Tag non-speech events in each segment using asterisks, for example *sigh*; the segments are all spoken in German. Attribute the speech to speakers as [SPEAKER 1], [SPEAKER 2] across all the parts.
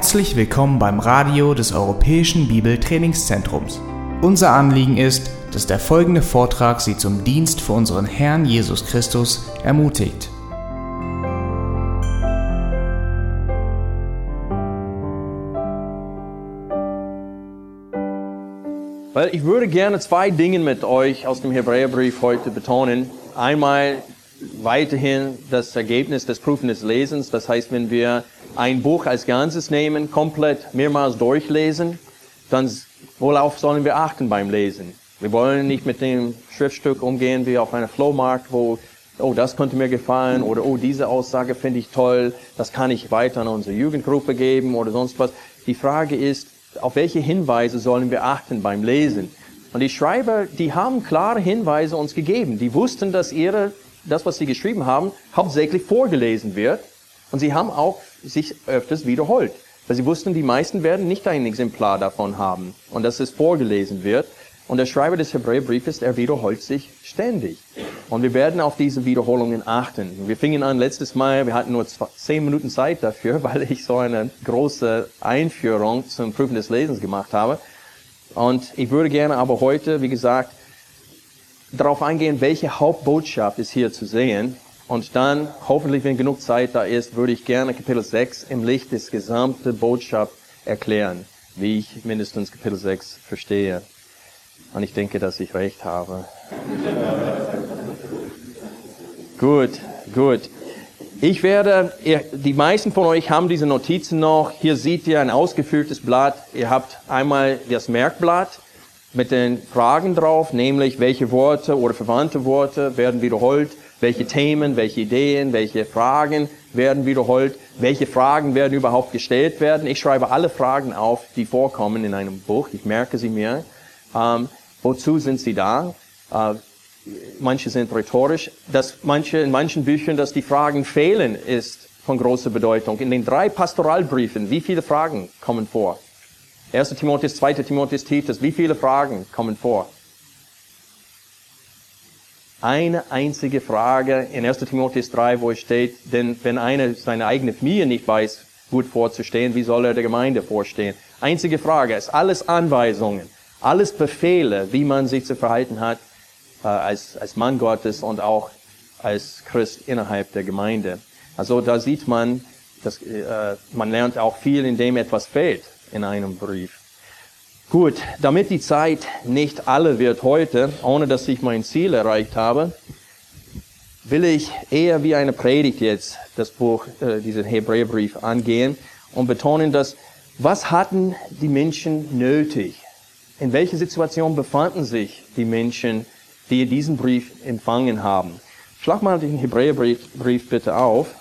[SPEAKER 1] Herzlich willkommen beim Radio des Europäischen Bibeltrainingszentrums. Unser Anliegen ist, dass der folgende Vortrag Sie zum Dienst für unseren Herrn Jesus Christus ermutigt.
[SPEAKER 2] Weil ich würde gerne zwei Dinge mit euch aus dem Hebräerbrief heute betonen. Einmal weiterhin das Ergebnis des Prüfen des Lesens. Das heißt, wenn wir ein Buch als Ganzes nehmen, komplett mehrmals durchlesen, dann worauf sollen wir achten beim Lesen? Wir wollen nicht mit dem Schriftstück umgehen wie auf einer Flohmarkt, wo, oh, das könnte mir gefallen oder oh, diese Aussage finde ich toll, das kann ich weiter an unsere Jugendgruppe geben oder sonst was. Die Frage ist, auf welche Hinweise sollen wir achten beim Lesen? Und die Schreiber, die haben klare Hinweise uns gegeben. Die wussten, dass ihre, das, was sie geschrieben haben, hauptsächlich vorgelesen wird. Und sie haben auch sich öfters wiederholt. Weil sie wussten, die meisten werden nicht ein Exemplar davon haben und dass es vorgelesen wird. Und der Schreiber des Hebräerbriefes, er wiederholt sich ständig. Und wir werden auf diese Wiederholungen achten. Wir fingen an letztes Mal, wir hatten nur zehn Minuten Zeit dafür, *laughs* weil ich so eine große Einführung zum Prüfen des Lesens gemacht habe. Und ich würde gerne aber heute, wie gesagt, darauf eingehen, welche Hauptbotschaft ist hier zu sehen und dann, hoffentlich, wenn genug Zeit da ist, würde ich gerne Kapitel 6 im Licht des gesamten Botschaft erklären, wie ich mindestens Kapitel 6 verstehe. Und ich denke, dass ich recht habe. *laughs* gut, gut. Ich werde, ihr, die meisten von euch haben diese Notizen noch. Hier seht ihr ein ausgefülltes Blatt. Ihr habt einmal das Merkblatt mit den Fragen drauf, nämlich welche Worte oder verwandte Worte werden wiederholt welche Themen, welche Ideen, welche Fragen werden wiederholt, welche Fragen werden überhaupt gestellt werden. Ich schreibe alle Fragen auf, die vorkommen in einem Buch. Ich merke sie mir. Ähm, wozu sind sie da? Äh, manche sind rhetorisch. Dass manche, in manchen Büchern, dass die Fragen fehlen, ist von großer Bedeutung. In den drei Pastoralbriefen, wie viele Fragen kommen vor? 1. Timotheus, 2. Timotheus, Titus, wie viele Fragen kommen vor? Eine einzige Frage in 1. Timotheus 3, wo es steht, denn wenn einer seine eigene Familie nicht weiß, gut vorzustehen, wie soll er der Gemeinde vorstehen? Einzige Frage, ist alles Anweisungen, alles Befehle, wie man sich zu verhalten hat äh, als, als Mann Gottes und auch als Christ innerhalb der Gemeinde. Also da sieht man, dass, äh, man lernt auch viel, indem etwas fehlt in einem Brief. Gut, damit die Zeit nicht alle wird heute, ohne dass ich mein Ziel erreicht habe, will ich eher wie eine Predigt jetzt das Buch, äh, diesen Hebräerbrief angehen und betonen, dass was hatten die Menschen nötig? In welcher Situation befanden sich die Menschen, die diesen Brief empfangen haben? Schlag mal den Hebräerbrief Brief bitte auf.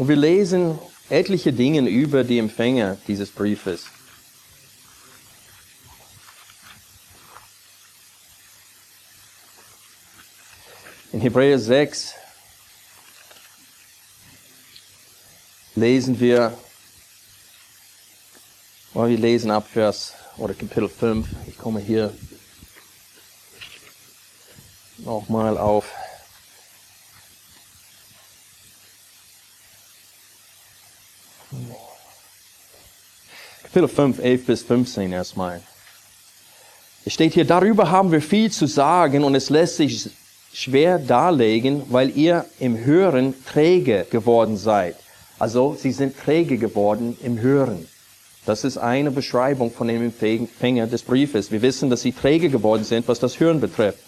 [SPEAKER 2] Und wir lesen etliche Dinge über die Empfänger dieses Briefes. In Hebräer 6 lesen wir, oh, wir lesen ab Vers oder Kapitel 5. Ich komme hier nochmal auf Kapitel 5, 11 bis 15 erstmal. Es steht hier, darüber haben wir viel zu sagen und es lässt sich schwer darlegen, weil ihr im Hören träge geworden seid. Also sie sind träge geworden im Hören. Das ist eine Beschreibung von dem Empfänger des Briefes. Wir wissen, dass sie träge geworden sind, was das Hören betrifft.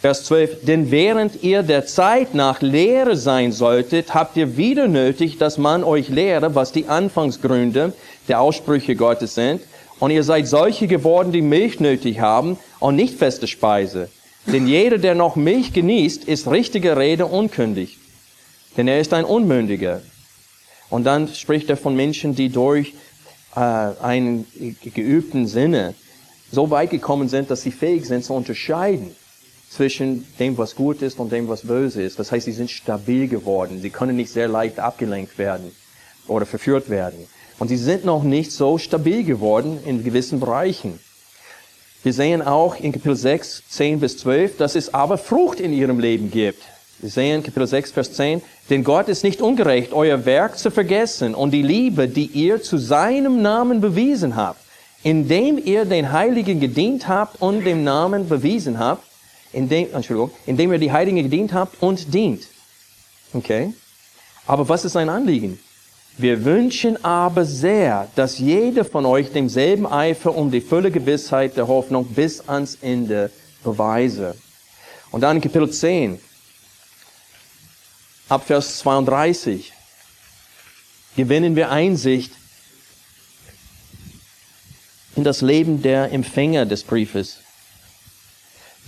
[SPEAKER 2] Vers 12, denn während ihr der Zeit nach Lehre sein solltet, habt ihr wieder nötig, dass man euch lehre, was die Anfangsgründe der Aussprüche Gottes sind. Und ihr seid solche geworden, die Milch nötig haben und nicht feste Speise. Denn jeder, der noch Milch genießt, ist richtige Rede unkündig. Denn er ist ein Unmündiger. Und dann spricht er von Menschen, die durch äh, einen geübten Sinne so weit gekommen sind, dass sie fähig sind zu unterscheiden zwischen dem, was gut ist und dem, was böse ist. Das heißt, sie sind stabil geworden. Sie können nicht sehr leicht abgelenkt werden oder verführt werden. Und sie sind noch nicht so stabil geworden in gewissen Bereichen. Wir sehen auch in Kapitel 6, 10 bis 12, dass es aber Frucht in ihrem Leben gibt. Wir sehen Kapitel 6, Vers 10. Denn Gott ist nicht ungerecht, euer Werk zu vergessen und die Liebe, die ihr zu seinem Namen bewiesen habt, indem ihr den Heiligen gedient habt und dem Namen bewiesen habt, indem, Entschuldigung, indem ihr die Heiligen gedient habt und dient. Okay? Aber was ist sein Anliegen? Wir wünschen aber sehr, dass jeder von euch demselben Eifer um die volle Gewissheit der Hoffnung bis ans Ende beweise. Und dann in Kapitel 10, ab Vers 32, gewinnen wir Einsicht in das Leben der Empfänger des Briefes.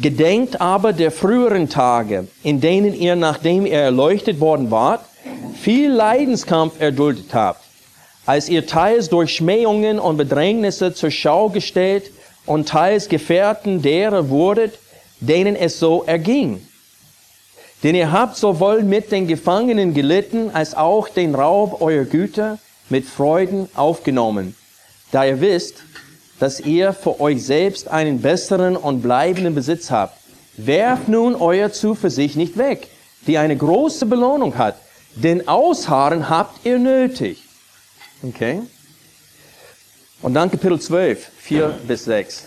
[SPEAKER 2] Gedenkt aber der früheren Tage, in denen ihr, nachdem ihr erleuchtet worden wart, viel Leidenskampf erduldet habt, als ihr teils durch Schmähungen und Bedrängnisse zur Schau gestellt und teils Gefährten derer wurdet, denen es so erging. Denn ihr habt sowohl mit den Gefangenen gelitten, als auch den Raub eurer Güter mit Freuden aufgenommen, da ihr wisst, dass ihr für euch selbst einen besseren und bleibenden Besitz habt. Werft nun euer Zuversicht nicht weg, die eine große Belohnung hat, denn Ausharren habt ihr nötig. Okay? Und dann Kapitel 12, 4 bis 6.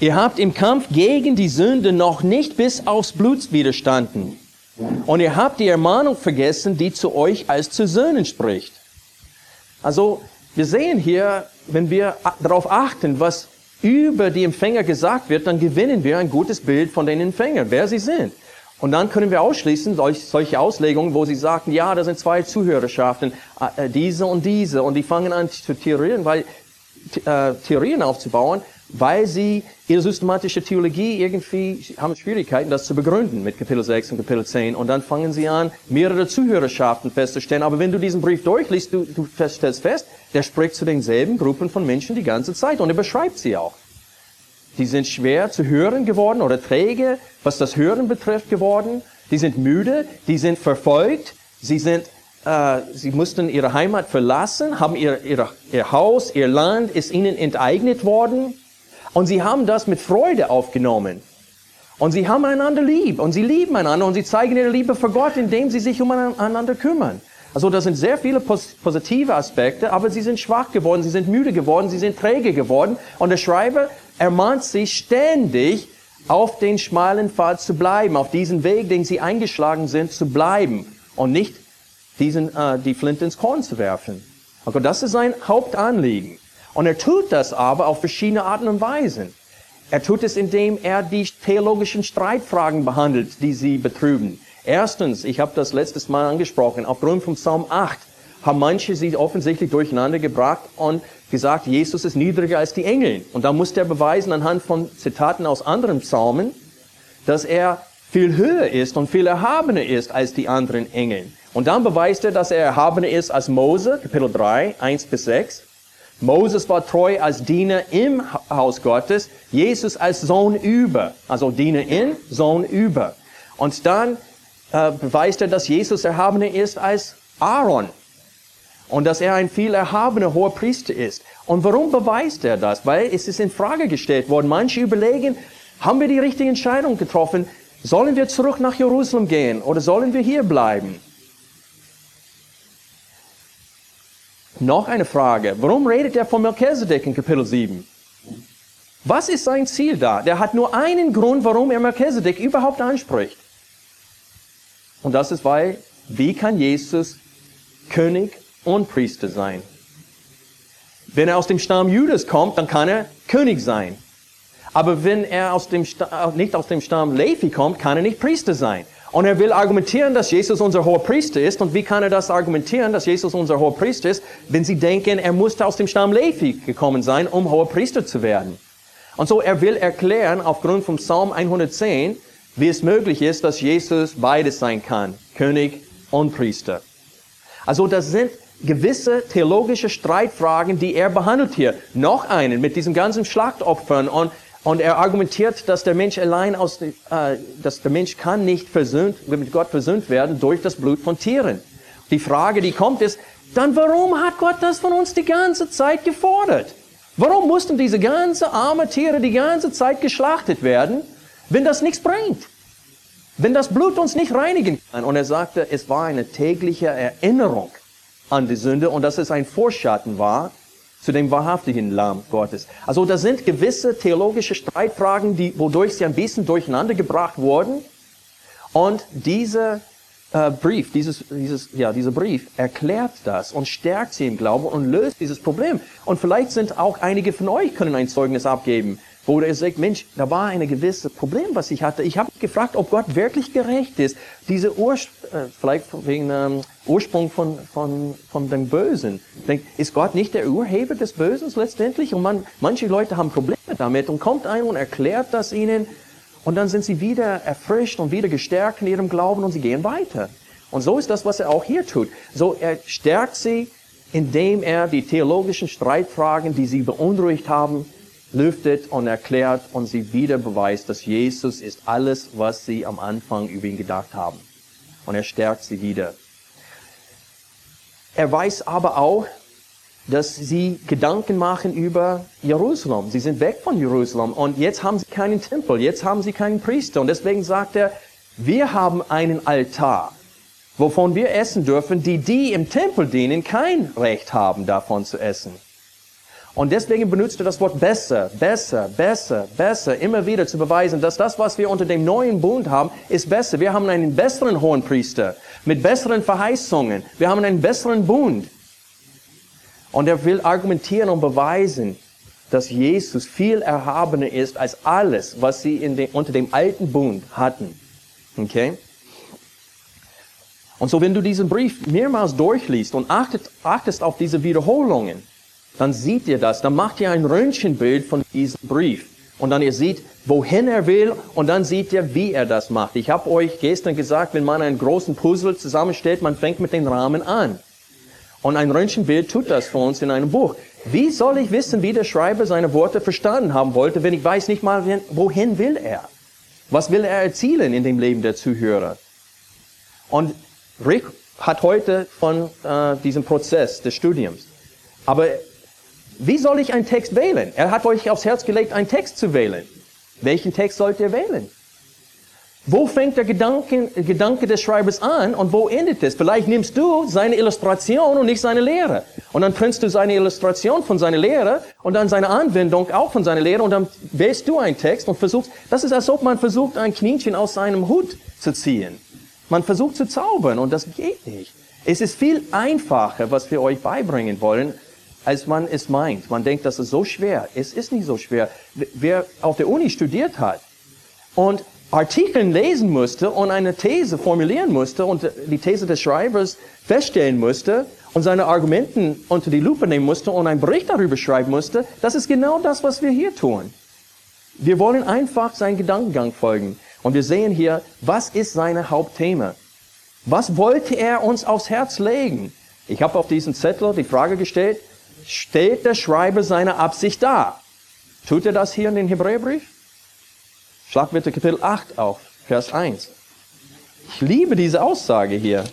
[SPEAKER 2] Ihr habt im Kampf gegen die Sünde noch nicht bis aufs Blut widerstanden. Und ihr habt die Ermahnung vergessen, die zu euch als zu Söhnen spricht. Also, wir sehen hier, wenn wir darauf achten, was über die Empfänger gesagt wird, dann gewinnen wir ein gutes Bild von den Empfängern, wer sie sind. Und dann können wir ausschließen, solche Auslegungen, wo sie sagen, ja, da sind zwei Zuhörerschaften, äh, diese und diese, und die fangen an zu theorieren, weil, äh, Theorien aufzubauen, weil sie ihre systematische Theologie irgendwie haben Schwierigkeiten, das zu begründen mit Kapitel 6 und Kapitel 10. Und dann fangen sie an, mehrere Zuhörerschaften festzustellen. Aber wenn du diesen Brief durchliest, du, du stellst fest, der spricht zu denselben Gruppen von Menschen die ganze Zeit und er beschreibt sie auch. Die sind schwer zu hören geworden oder träge, was das Hören betrifft geworden. Die sind müde, die sind verfolgt, sie sind äh, sie mussten ihre Heimat verlassen, haben ihr, ihr, ihr Haus, ihr Land ist ihnen enteignet worden. Und sie haben das mit Freude aufgenommen. Und sie haben einander lieb. Und sie lieben einander. Und sie zeigen ihre Liebe für Gott, indem sie sich umeinander kümmern. Also das sind sehr viele positive Aspekte, aber sie sind schwach geworden, sie sind müde geworden, sie sind träge geworden. Und der Schreiber ermahnt sie ständig, auf den schmalen Pfad zu bleiben, auf diesen Weg, den sie eingeschlagen sind, zu bleiben und nicht diesen, äh, die Flinte ins Korn zu werfen. Also das ist sein Hauptanliegen. Und er tut das aber auf verschiedene Arten und Weisen. Er tut es, indem er die theologischen Streitfragen behandelt, die sie betrüben. Erstens, ich habe das letztes Mal angesprochen, aufgrund von Psalm 8 haben manche sie offensichtlich durcheinander gebracht und gesagt, Jesus ist niedriger als die Engel. Und da musste er beweisen anhand von Zitaten aus anderen Psalmen, dass er viel höher ist und viel erhabener ist als die anderen Engel. Und dann beweist er, dass er erhabener ist als Mose, Kapitel 3, 1 bis 6. Moses war treu als Diener im Haus Gottes, Jesus als Sohn über, also Diener in, Sohn über. Und dann äh, beweist er, dass Jesus erhabener ist als Aaron und dass er ein viel erhabener hoher Priester ist. Und warum beweist er das? Weil es ist in Frage gestellt worden. Manche überlegen, haben wir die richtige Entscheidung getroffen? Sollen wir zurück nach Jerusalem gehen oder sollen wir hier bleiben? Noch eine Frage. Warum redet er von Melchizedek in Kapitel 7? Was ist sein Ziel da? Der hat nur einen Grund, warum er Melchizedek überhaupt anspricht. Und das ist, weil, wie kann Jesus König und Priester sein? Wenn er aus dem Stamm Judas kommt, dann kann er König sein. Aber wenn er aus dem, nicht aus dem Stamm Levi kommt, kann er nicht Priester sein. Und er will argumentieren, dass Jesus unser hoher Priester ist. Und wie kann er das argumentieren, dass Jesus unser hoher Priester ist, wenn sie denken, er musste aus dem Stamm Levi gekommen sein, um hoher Priester zu werden? Und so, er will erklären, aufgrund vom Psalm 110, wie es möglich ist, dass Jesus beides sein kann, König und Priester. Also das sind gewisse theologische Streitfragen, die er behandelt hier. Noch einen mit diesen ganzen Schlachtopfern und und er argumentiert, dass der Mensch allein aus, äh, dass der Mensch kann nicht versöhnt, mit Gott versöhnt werden durch das Blut von Tieren. Die Frage, die kommt, ist, dann warum hat Gott das von uns die ganze Zeit gefordert? Warum mussten diese ganzen armen Tiere die ganze Zeit geschlachtet werden, wenn das nichts bringt? Wenn das Blut uns nicht reinigen kann. Und er sagte, es war eine tägliche Erinnerung an die Sünde und dass es ein Vorschatten war zu dem wahrhaftigen Lamm Gottes. Also da sind gewisse theologische Streitfragen, die, wodurch sie ein bisschen durcheinander gebracht wurden. Und dieser äh, Brief, dieses, dieses, ja, dieser Brief erklärt das und stärkt sie im Glauben und löst dieses Problem. Und vielleicht sind auch einige von euch können ein Zeugnis abgeben wo er sagt, Mensch, da war ein gewisses Problem, was ich hatte. Ich habe gefragt, ob Gott wirklich gerecht ist. Diese Ur, äh, vielleicht wegen ähm, Ursprung von, von, von dem Bösen. Denkt, ist Gott nicht der Urheber des Bösen letztendlich? Und man, manche Leute haben Probleme damit und kommt ein und erklärt das ihnen und dann sind sie wieder erfrischt und wieder gestärkt in ihrem Glauben und sie gehen weiter. Und so ist das, was er auch hier tut. So er stärkt sie, indem er die theologischen Streitfragen, die sie beunruhigt haben, lüftet und erklärt und sie wieder beweist, dass Jesus ist alles, was sie am Anfang über ihn gedacht haben. Und er stärkt sie wieder. Er weiß aber auch, dass sie Gedanken machen über Jerusalem. Sie sind weg von Jerusalem und jetzt haben sie keinen Tempel, jetzt haben sie keinen Priester. Und deswegen sagt er, wir haben einen Altar, wovon wir essen dürfen, die die im Tempel dienen, kein Recht haben, davon zu essen. Und deswegen benutzt er das Wort besser, besser, besser, besser, immer wieder zu beweisen, dass das, was wir unter dem neuen Bund haben, ist besser. Wir haben einen besseren hohen Priester mit besseren Verheißungen. Wir haben einen besseren Bund. Und er will argumentieren und beweisen, dass Jesus viel erhabener ist als alles, was sie den, unter dem alten Bund hatten. Okay? Und so, wenn du diesen Brief mehrmals durchliest und achtet, achtest auf diese Wiederholungen, dann seht ihr das, dann macht ihr ein Röntgenbild von diesem Brief. Und dann ihr seht, wohin er will und dann seht ihr, wie er das macht. Ich habe euch gestern gesagt, wenn man einen großen Puzzle zusammenstellt, man fängt mit den Rahmen an. Und ein Röntgenbild tut das für uns in einem Buch. Wie soll ich wissen, wie der Schreiber seine Worte verstanden haben wollte, wenn ich weiß nicht mal, wohin will er? Was will er erzielen in dem Leben der Zuhörer? Und Rick hat heute von äh, diesem Prozess des Studiums. Aber wie soll ich einen Text wählen? Er hat euch aufs Herz gelegt, einen Text zu wählen. Welchen Text sollt ihr wählen? Wo fängt der Gedanke, Gedanke des Schreibers an und wo endet es? Vielleicht nimmst du seine Illustration und nicht seine Lehre. Und dann trennst du seine Illustration von seiner Lehre und dann seine Anwendung auch von seiner Lehre und dann wählst du einen Text und versuchst, das ist als ob man versucht, ein Knienchen aus seinem Hut zu ziehen. Man versucht zu zaubern und das geht nicht. Es ist viel einfacher, was wir euch beibringen wollen, als man es meint. Man denkt, das ist so schwer. Es ist nicht so schwer. Wer auf der Uni studiert hat und Artikeln lesen musste und eine These formulieren musste und die These des Schreibers feststellen musste und seine Argumenten unter die Lupe nehmen musste und einen Bericht darüber schreiben musste, das ist genau das, was wir hier tun. Wir wollen einfach seinen Gedankengang folgen. Und wir sehen hier, was ist seine Hauptthema? Was wollte er uns aufs Herz legen? Ich habe auf diesen Zettel die Frage gestellt, stellt der Schreiber seine Absicht dar. Tut er das hier in den Hebräerbrief? Schlag bitte Kapitel 8 auf, Vers 1. Ich liebe diese Aussage hier.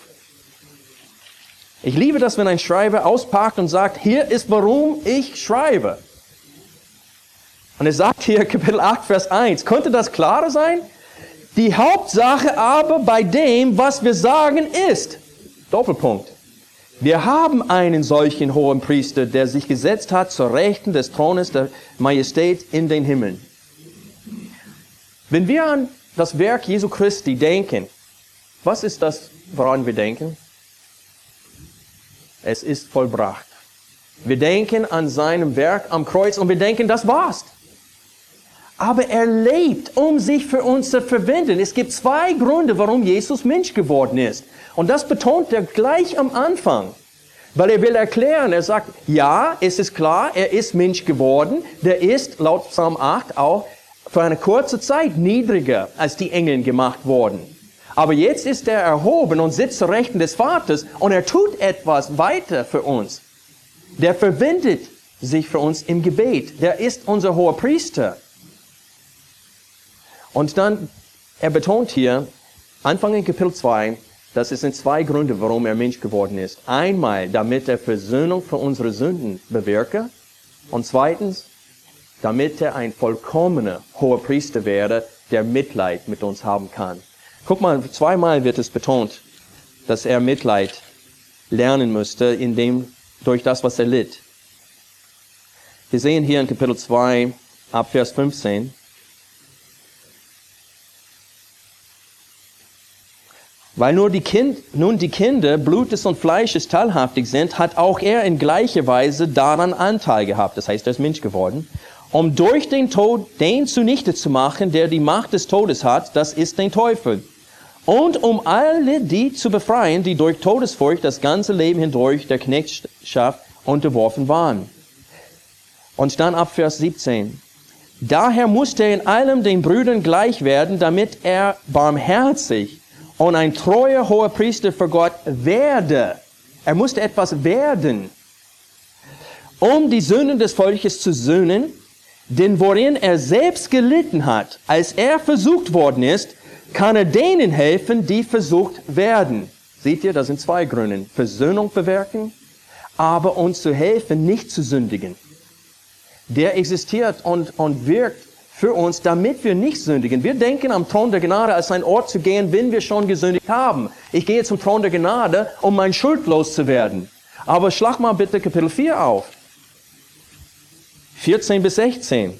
[SPEAKER 2] Ich liebe das, wenn ein Schreiber auspackt und sagt, hier ist warum ich schreibe. Und er sagt hier Kapitel 8, Vers 1. Könnte das klarer sein? Die Hauptsache aber bei dem, was wir sagen, ist. Doppelpunkt. Wir haben einen solchen hohen Priester, der sich gesetzt hat zur Rechten des Thrones der Majestät in den Himmeln. Wenn wir an das Werk Jesu Christi denken, was ist das, woran wir denken? Es ist vollbracht. Wir denken an seinem Werk am Kreuz und wir denken, das war's. Aber er lebt, um sich für uns zu verwenden. Es gibt zwei Gründe, warum Jesus Mensch geworden ist. Und das betont er gleich am Anfang. Weil er will erklären, er sagt, ja, es ist klar, er ist Mensch geworden. Der ist laut Psalm 8 auch für eine kurze Zeit niedriger als die Engel gemacht worden. Aber jetzt ist er erhoben und sitzt zur Rechten des Vaters und er tut etwas weiter für uns. Der verwendet sich für uns im Gebet. Der ist unser hoher Priester. Und dann, er betont hier, Anfang in Kapitel 2, dass es sind zwei Gründe, warum er Mensch geworden ist. Einmal, damit er Versöhnung für unsere Sünden bewirke. Und zweitens, damit er ein vollkommener hoher Priester werde, der Mitleid mit uns haben kann. Guck mal, zweimal wird es betont, dass er Mitleid lernen müsste, in dem, durch das, was er litt. Wir sehen hier in Kapitel 2, ab Vers 15, Weil nur die kind, nun die Kinder Blutes und Fleisches teilhaftig sind, hat auch er in gleicher Weise daran Anteil gehabt. Das heißt, er ist Mensch geworden. Um durch den Tod den zunichte zu machen, der die Macht des Todes hat, das ist den Teufel. Und um alle die zu befreien, die durch Todesfurcht das ganze Leben hindurch der Knechtschaft unterworfen waren. Und dann ab Vers 17. Daher musste er in allem den Brüdern gleich werden, damit er barmherzig und ein treuer hoher Priester für Gott werde. Er musste etwas werden, um die Sünden des Volkes zu sühnen, denn worin er selbst gelitten hat, als er versucht worden ist, kann er denen helfen, die versucht werden. Seht ihr, das sind zwei Gründe. Versöhnung bewirken, aber uns zu helfen, nicht zu sündigen. Der existiert und, und wirkt für uns, damit wir nicht sündigen. Wir denken am Thron der Gnade als ein Ort zu gehen, wenn wir schon gesündigt haben. Ich gehe zum Thron der Gnade, um mein Schuld loszuwerden. Aber schlag mal bitte Kapitel 4 auf. 14 bis 16.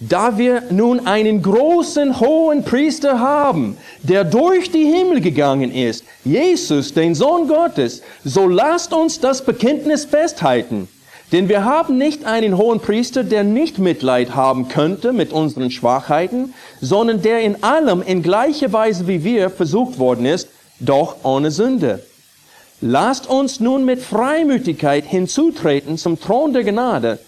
[SPEAKER 2] Da wir nun einen großen hohen Priester haben, der durch die Himmel gegangen ist, Jesus, den Sohn Gottes, so lasst uns das Bekenntnis festhalten. Denn wir haben nicht einen hohen Priester, der nicht Mitleid haben könnte mit unseren Schwachheiten, sondern der in allem in gleicher Weise wie wir versucht worden ist, doch ohne Sünde. Lasst uns nun mit Freimütigkeit hinzutreten zum Thron der Gnade,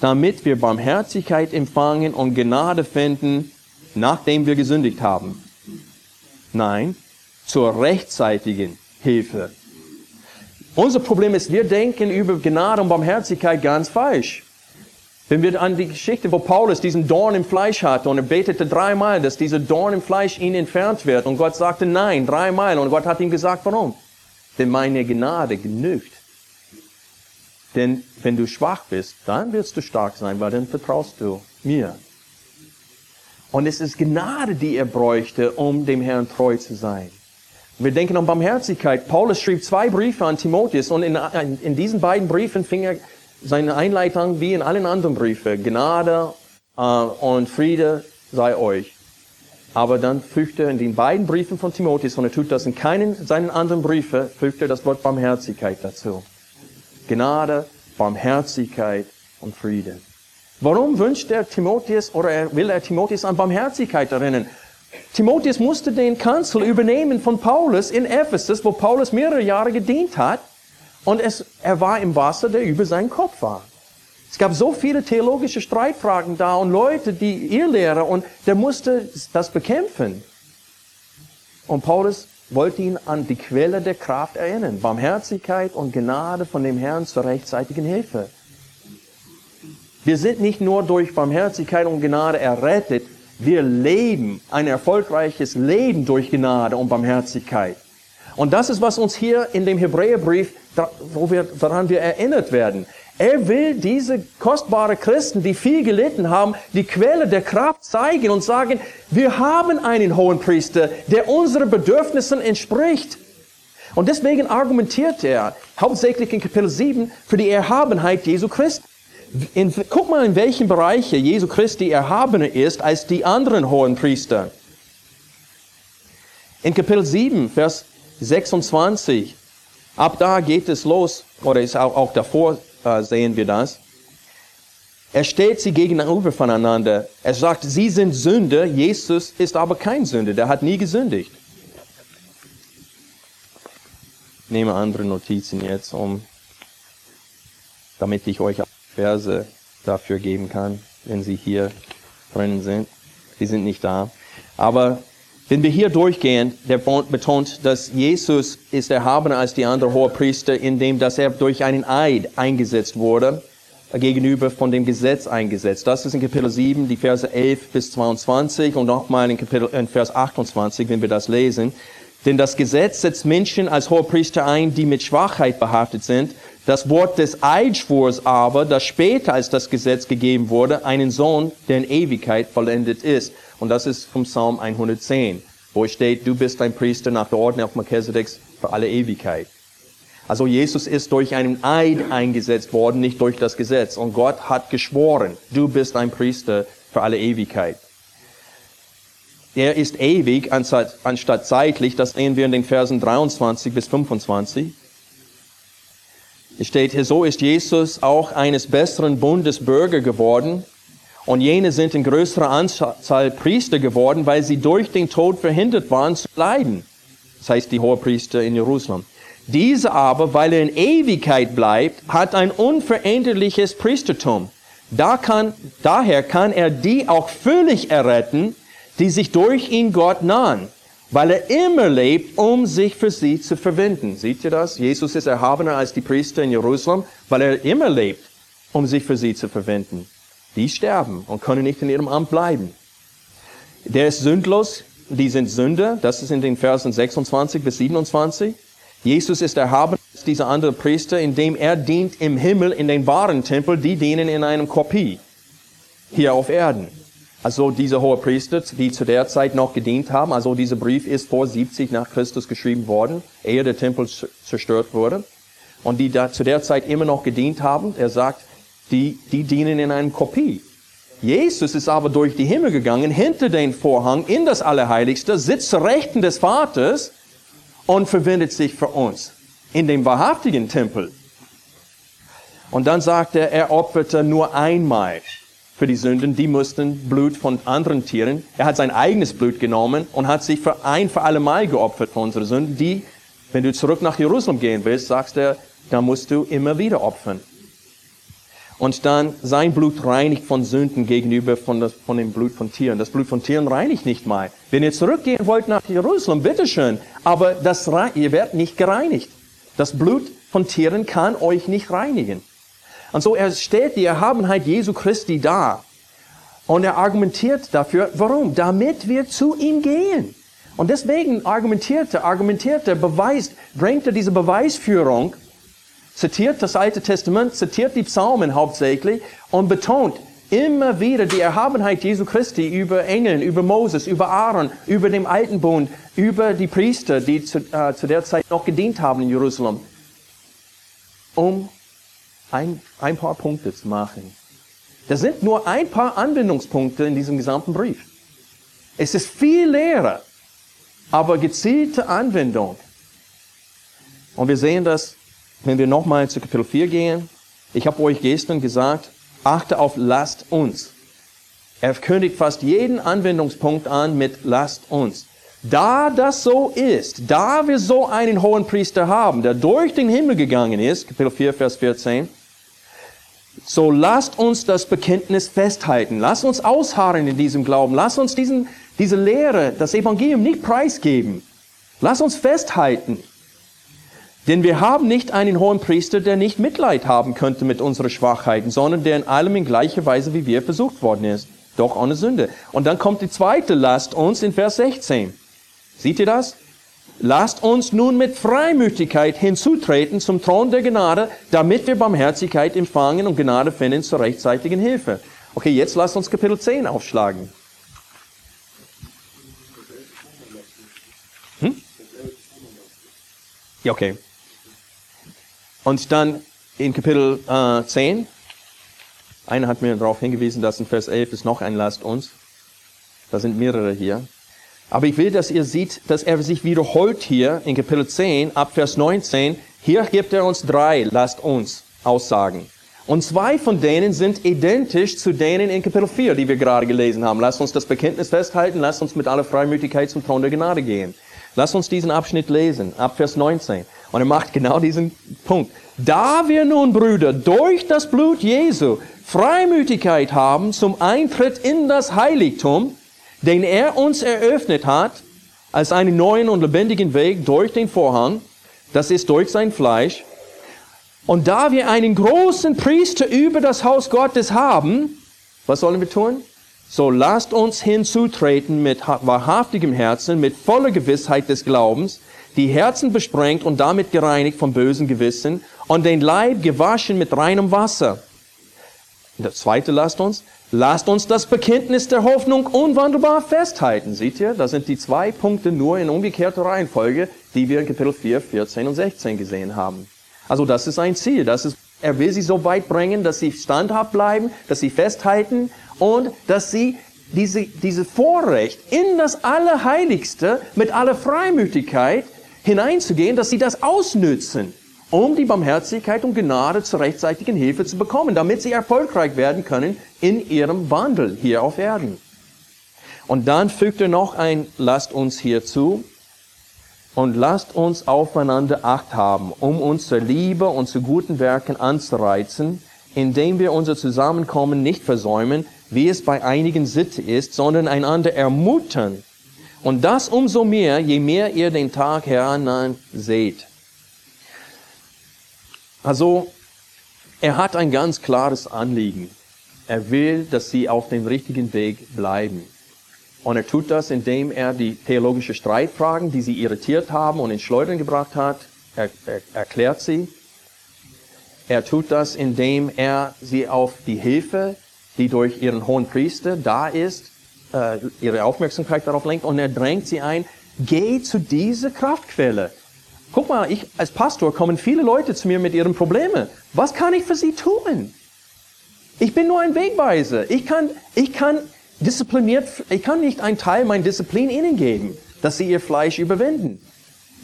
[SPEAKER 2] damit wir Barmherzigkeit empfangen und Gnade finden, nachdem wir gesündigt haben. Nein, zur rechtzeitigen Hilfe unser Problem ist, wir denken über Gnade und Barmherzigkeit ganz falsch. Wenn wir an die Geschichte, wo Paulus diesen Dorn im Fleisch hatte und er betete dreimal, dass dieser Dorn im Fleisch ihn entfernt wird und Gott sagte nein, dreimal und Gott hat ihm gesagt, warum? Denn meine Gnade genügt. Denn wenn du schwach bist, dann wirst du stark sein, weil dann vertraust du mir. Und es ist Gnade, die er bräuchte, um dem Herrn treu zu sein. Wir denken an Barmherzigkeit. Paulus schrieb zwei Briefe an Timotheus und in, in diesen beiden Briefen fing er seine Einleitung wie in allen anderen Briefen. Gnade äh, und Friede sei euch. Aber dann fügt er in den beiden Briefen von Timotheus, und er tut das in keinen seinen anderen Briefen, fügt er das Wort Barmherzigkeit dazu. Gnade, Barmherzigkeit und Friede. Warum wünscht er Timotheus oder will er Timotheus an Barmherzigkeit erinnern? Timotheus musste den Kanzel übernehmen von Paulus in Ephesus, wo Paulus mehrere Jahre gedient hat. Und es, er war im Wasser, der über seinen Kopf war. Es gab so viele theologische Streitfragen da und Leute, die Irrlehrer, und der musste das bekämpfen. Und Paulus wollte ihn an die Quelle der Kraft erinnern. Barmherzigkeit und Gnade von dem Herrn zur rechtzeitigen Hilfe. Wir sind nicht nur durch Barmherzigkeit und Gnade errettet, wir leben ein erfolgreiches Leben durch Gnade und Barmherzigkeit. Und das ist, was uns hier in dem Hebräerbrief, wo wir, daran wir erinnert werden. Er will diese kostbare Christen, die viel gelitten haben, die Quelle der Kraft zeigen und sagen, wir haben einen hohen Priester, der unseren Bedürfnissen entspricht. Und deswegen argumentiert er hauptsächlich in Kapitel 7 für die Erhabenheit Jesu Christi in, guck mal, in welchen Bereichen Jesu Christi erhabener ist als die anderen hohen Priester. In Kapitel 7, Vers 26, ab da geht es los, oder ist auch, auch davor äh, sehen wir das. Er stellt sie gegenüber voneinander. Er sagt, sie sind Sünder, Jesus ist aber kein Sünder, der hat nie gesündigt. Ich nehme andere Notizen jetzt, um, damit ich euch Verse dafür geben kann, wenn sie hier drin sind. Sie sind nicht da. Aber wenn wir hier durchgehen, der betont, dass Jesus ist erhabener als die anderen Hohepriester, indem dass er durch einen Eid eingesetzt wurde, gegenüber von dem Gesetz eingesetzt. Das ist in Kapitel 7, die Verse 11 bis 22 und nochmal in Kapitel, in Vers 28, wenn wir das lesen. Denn das Gesetz setzt Menschen als Hohepriester ein, die mit Schwachheit behaftet sind. Das Wort des Eidschwurs aber, das später als das Gesetz gegeben wurde, einen Sohn, der in Ewigkeit vollendet ist. Und das ist vom Psalm 110, wo es steht, du bist ein Priester nach der Ordnung auf Melchisedeks für alle Ewigkeit. Also Jesus ist durch einen Eid eingesetzt worden, nicht durch das Gesetz. Und Gott hat geschworen, du bist ein Priester für alle Ewigkeit. Er ist ewig anstatt zeitlich. Das sehen wir in den Versen 23 bis 25. Es steht hier, so ist Jesus auch eines besseren Bundes Bürger geworden. Und jene sind in größerer Anzahl Priester geworden, weil sie durch den Tod verhindert waren zu leiden. Das heißt die Hohepriester in Jerusalem. Diese aber, weil er in Ewigkeit bleibt, hat ein unveränderliches Priestertum. Da kann, daher kann er die auch völlig erretten, die sich durch ihn Gott nahen, weil er immer lebt, um sich für sie zu verwenden. Seht ihr das? Jesus ist erhabener als die Priester in Jerusalem, weil er immer lebt, um sich für sie zu verwenden. Die sterben und können nicht in ihrem Amt bleiben. Der ist sündlos, die sind Sünder, das ist in den Versen 26 bis 27. Jesus ist erhaben als dieser andere Priester, indem er dient im Himmel in den wahren Tempel, die dienen in einem Kopie hier auf Erden. Also diese hohe Priester, die zu der Zeit noch gedient haben, also dieser Brief ist vor 70 nach Christus geschrieben worden, ehe der Tempel zerstört wurde. Und die da zu der Zeit immer noch gedient haben, er sagt, die, die dienen in einer Kopie. Jesus ist aber durch die Himmel gegangen, hinter den Vorhang, in das Allerheiligste, sitzt zu Rechten des Vaters und verwendet sich für uns in dem wahrhaftigen Tempel. Und dann sagt er, er opferte nur einmal für die Sünden, die mussten Blut von anderen Tieren. Er hat sein eigenes Blut genommen und hat sich für ein für alle Mal geopfert für unsere Sünden. Die, wenn du zurück nach Jerusalem gehen willst, sagst er, dann musst du immer wieder opfern. Und dann sein Blut reinigt von Sünden gegenüber von, das, von dem Blut von Tieren. Das Blut von Tieren reinigt nicht mal. Wenn ihr zurückgehen wollt nach Jerusalem, bitteschön. Aber das, ihr werdet nicht gereinigt. Das Blut von Tieren kann euch nicht reinigen. Und so er stellt die Erhabenheit Jesu Christi dar. Und er argumentiert dafür, warum? Damit wir zu ihm gehen. Und deswegen argumentiert er, argumentiert er, beweist, bringt er diese Beweisführung, zitiert das Alte Testament, zitiert die Psalmen hauptsächlich und betont immer wieder die Erhabenheit Jesu Christi über Engeln, über Moses, über Aaron, über den Alten Bund, über die Priester, die zu, äh, zu der Zeit noch gedient haben in Jerusalem, um ein, ein paar Punkte zu machen. Das sind nur ein paar Anwendungspunkte in diesem gesamten Brief. Es ist viel Lehre, aber gezielte Anwendung. Und wir sehen das, wenn wir nochmal zu Kapitel 4 gehen. Ich habe euch gestern gesagt, achte auf lasst uns. Er kündigt fast jeden Anwendungspunkt an mit lasst uns. Da das so ist, da wir so einen hohen Priester haben, der durch den Himmel gegangen ist, Kapitel 4, Vers 14, so lasst uns das Bekenntnis festhalten. Lasst uns ausharren in diesem Glauben. Lasst uns diesen, diese Lehre, das Evangelium nicht preisgeben. Lasst uns festhalten. Denn wir haben nicht einen hohen Priester, der nicht Mitleid haben könnte mit unseren Schwachheiten, sondern der in allem in gleicher Weise wie wir versucht worden ist. Doch ohne Sünde. Und dann kommt die zweite Last uns in Vers 16. Seht ihr das? Lasst uns nun mit Freimütigkeit hinzutreten zum Thron der Gnade, damit wir Barmherzigkeit empfangen und Gnade finden zur rechtzeitigen Hilfe. Okay, jetzt lasst uns Kapitel 10 aufschlagen. Hm? Ja, okay. Und dann in Kapitel äh, 10, einer hat mir darauf hingewiesen, dass in Vers 11 ist noch ein Lasst uns. Da sind mehrere hier. Aber ich will, dass ihr seht, dass er sich wiederholt hier in Kapitel 10 ab Vers 19. Hier gibt er uns drei, lasst uns, Aussagen. Und zwei von denen sind identisch zu denen in Kapitel 4, die wir gerade gelesen haben. Lasst uns das Bekenntnis festhalten, lasst uns mit aller Freimütigkeit zum Thron der Gnade gehen. Lasst uns diesen Abschnitt lesen, ab Vers 19. Und er macht genau diesen Punkt. Da wir nun, Brüder, durch das Blut Jesu Freimütigkeit haben zum Eintritt in das Heiligtum, den er uns eröffnet hat, als einen neuen und lebendigen Weg durch den Vorhang, das ist durch sein Fleisch. Und da wir einen großen Priester über das Haus Gottes haben, was sollen wir tun? So lasst uns hinzutreten mit wahrhaftigem Herzen, mit voller Gewissheit des Glaubens, die Herzen besprengt und damit gereinigt vom bösen Gewissen und den Leib gewaschen mit reinem Wasser. Und das zweite lasst uns, lasst uns das Bekenntnis der Hoffnung unwandelbar festhalten. Seht ihr, das sind die zwei Punkte nur in umgekehrter Reihenfolge, die wir in Kapitel 4, 14 und 16 gesehen haben. Also das ist ein Ziel. Das ist, er will sie so weit bringen, dass sie standhaft bleiben, dass sie festhalten und dass sie diese, diese Vorrecht in das Allerheiligste mit aller Freimütigkeit hineinzugehen, dass sie das ausnützen, um die Barmherzigkeit und Gnade zur rechtzeitigen Hilfe zu bekommen, damit sie erfolgreich werden können in ihrem Wandel hier auf Erden. Und dann fügt er noch ein, lasst uns hierzu, und lasst uns aufeinander Acht haben, um uns zur Liebe und zu guten Werken anzureizen, indem wir unser Zusammenkommen nicht versäumen, wie es bei einigen Sitte ist, sondern einander ermutern. Und das umso mehr, je mehr ihr den Tag heran seht. Also, er hat ein ganz klares Anliegen. Er will, dass sie auf dem richtigen Weg bleiben. Und er tut das, indem er die theologische Streitfragen, die sie irritiert haben und ins Schleudern gebracht hat, er, er, erklärt sie. Er tut das, indem er sie auf die Hilfe, die durch ihren hohen Priester da ist, äh, ihre Aufmerksamkeit darauf lenkt und er drängt sie ein, geh zu dieser Kraftquelle. Guck mal, ich als Pastor kommen viele Leute zu mir mit ihren Problemen. Was kann ich für sie tun? Ich bin nur ein Wegweiser. Ich kann, ich kann diszipliniert, ich kann nicht einen Teil meiner Disziplin ihnen geben, dass sie ihr Fleisch überwinden.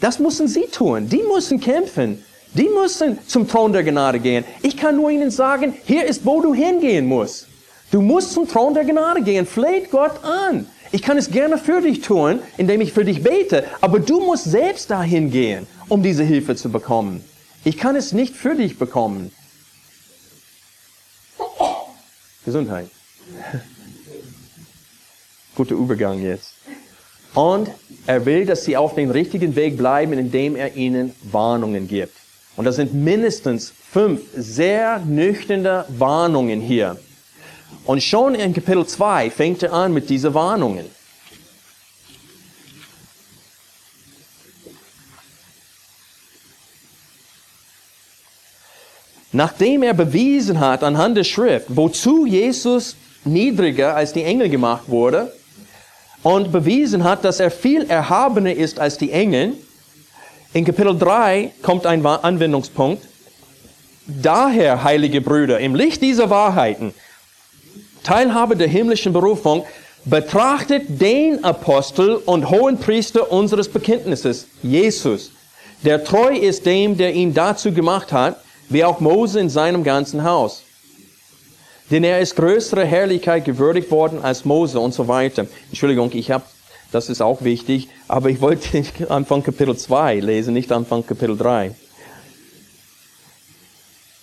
[SPEAKER 2] Das müssen sie tun. Die müssen kämpfen. Die müssen zum Thron der Gnade gehen. Ich kann nur ihnen sagen, hier ist, wo du hingehen musst. Du musst zum Thron der Gnade gehen. Fleht Gott an. Ich kann es gerne für dich tun, indem ich für dich bete, aber du musst selbst dahin gehen, um diese Hilfe zu bekommen. Ich kann es nicht für dich bekommen. Gesundheit. *laughs* Guter Übergang jetzt. Und er will, dass sie auf dem richtigen Weg bleiben, indem er ihnen Warnungen gibt. Und das sind mindestens fünf sehr nüchterne Warnungen hier. Und schon in Kapitel 2 fängt er an mit diesen Warnungen. Nachdem er bewiesen hat anhand der Schrift, wozu Jesus niedriger als die Engel gemacht wurde und bewiesen hat, dass er viel erhabener ist als die Engel, in Kapitel 3 kommt ein Anwendungspunkt. Daher, heilige Brüder, im Licht dieser Wahrheiten, Teilhabe der himmlischen Berufung, betrachtet den Apostel und hohen Priester unseres Bekenntnisses, Jesus, der treu ist dem, der ihn dazu gemacht hat, wie auch Mose in seinem ganzen Haus. Denn er ist größere Herrlichkeit gewürdigt worden als Mose und so weiter. Entschuldigung, ich habe, das ist auch wichtig, aber ich wollte *laughs* Anfang Kapitel 2 lesen, nicht Anfang Kapitel 3.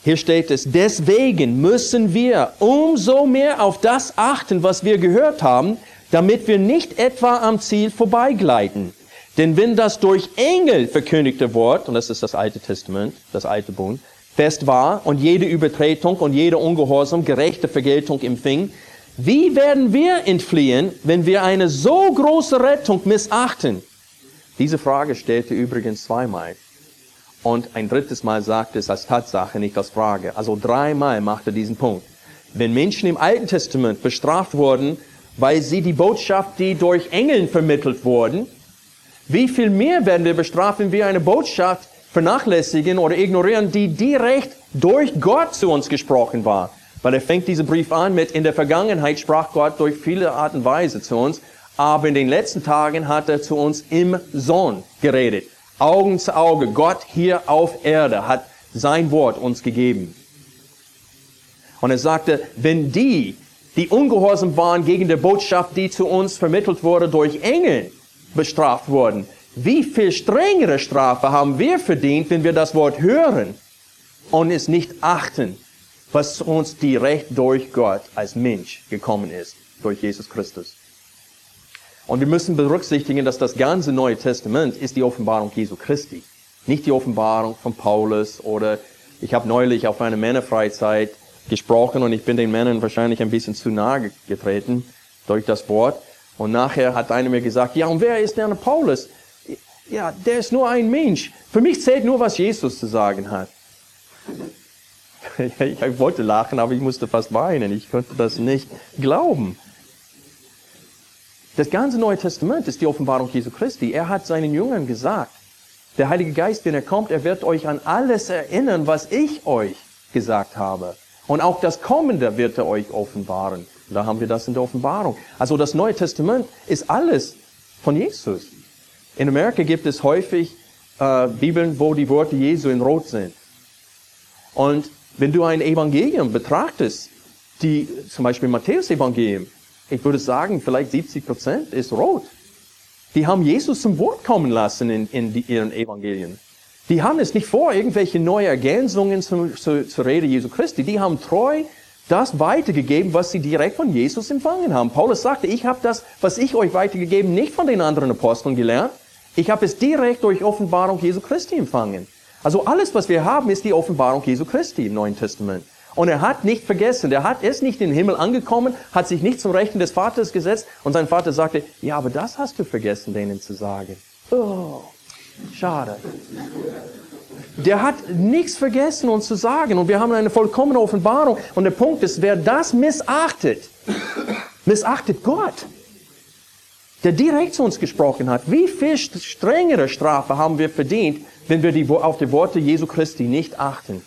[SPEAKER 2] Hier steht es, deswegen müssen wir umso mehr auf das achten, was wir gehört haben, damit wir nicht etwa am Ziel vorbeigleiten. Denn wenn das durch Engel verkündigte Wort, und das ist das Alte Testament, das Alte Bund, fest war und jede Übertretung und jede Ungehorsam gerechte Vergeltung empfing, wie werden wir entfliehen, wenn wir eine so große Rettung missachten? Diese Frage stellte übrigens zweimal. Und ein drittes Mal sagte es als Tatsache, nicht als Frage. Also dreimal machte diesen Punkt. Wenn Menschen im Alten Testament bestraft wurden, weil sie die Botschaft, die durch Engeln vermittelt wurden, wie viel mehr werden wir bestraft, wenn wir eine Botschaft vernachlässigen oder ignorieren, die direkt durch Gott zu uns gesprochen war? Weil er fängt diesen Brief an mit, in der Vergangenheit sprach Gott durch viele Art und Weise zu uns, aber in den letzten Tagen hat er zu uns im Sohn geredet. Augen zu Auge. Gott hier auf Erde hat sein Wort uns gegeben. Und er sagte, wenn die, die ungehorsam waren gegen die Botschaft, die zu uns vermittelt wurde durch Engel, bestraft wurden, wie viel strengere Strafe haben wir verdient, wenn wir das Wort hören und es nicht achten, was uns direkt durch Gott als Mensch gekommen ist, durch Jesus Christus. Und wir müssen berücksichtigen, dass das ganze Neue Testament ist die Offenbarung Jesu Christi. Nicht die Offenbarung von Paulus oder ich habe neulich auf einer Männerfreizeit gesprochen und ich bin den Männern wahrscheinlich ein bisschen zu nahe getreten. durch das Wort. Und nachher hat einer mir gesagt, ja, und wer ist der Paulus? Ja, der ist nur ein Mensch. Für mich zählt nur, was Jesus zu sagen hat. *laughs* Ich wollte lachen, aber ich musste fast weinen. Ich konnte das nicht glauben. Das ganze Neue Testament ist die Offenbarung Jesu Christi. Er hat seinen Jüngern gesagt, der Heilige Geist, wenn er kommt, er wird euch an alles erinnern, was ich euch gesagt habe. Und auch das Kommende wird er euch offenbaren. Da haben wir das in der Offenbarung. Also das Neue Testament ist alles von Jesus. In Amerika gibt es häufig äh, Bibeln, wo die Worte Jesu in Rot sind. Und wenn du ein Evangelium betrachtest, die, zum Beispiel Matthäus-Evangelium, ich würde sagen, vielleicht 70 Prozent ist rot. Die haben Jesus zum Wort kommen lassen in, in die, ihren Evangelien. Die haben es nicht vor, irgendwelche neue Ergänzungen zur, zur Rede Jesu Christi. Die haben treu das weitergegeben, was sie direkt von Jesus empfangen haben. Paulus sagte, ich habe das, was ich euch weitergegeben, nicht von den anderen Aposteln gelernt. Ich habe es direkt durch Offenbarung Jesu Christi empfangen. Also alles, was wir haben, ist die Offenbarung Jesu Christi im Neuen Testament. Und er hat nicht vergessen, er hat, ist nicht in den Himmel angekommen, hat sich nicht zum Rechten des Vaters gesetzt und sein Vater sagte, ja, aber das hast du vergessen, denen zu sagen. Oh, schade. Der hat nichts vergessen uns zu sagen und wir haben eine vollkommene Offenbarung. Und der Punkt ist, wer das missachtet, missachtet Gott, der direkt zu uns gesprochen hat. Wie viel strengere Strafe haben wir verdient, wenn wir die, auf die Worte Jesu Christi nicht achten?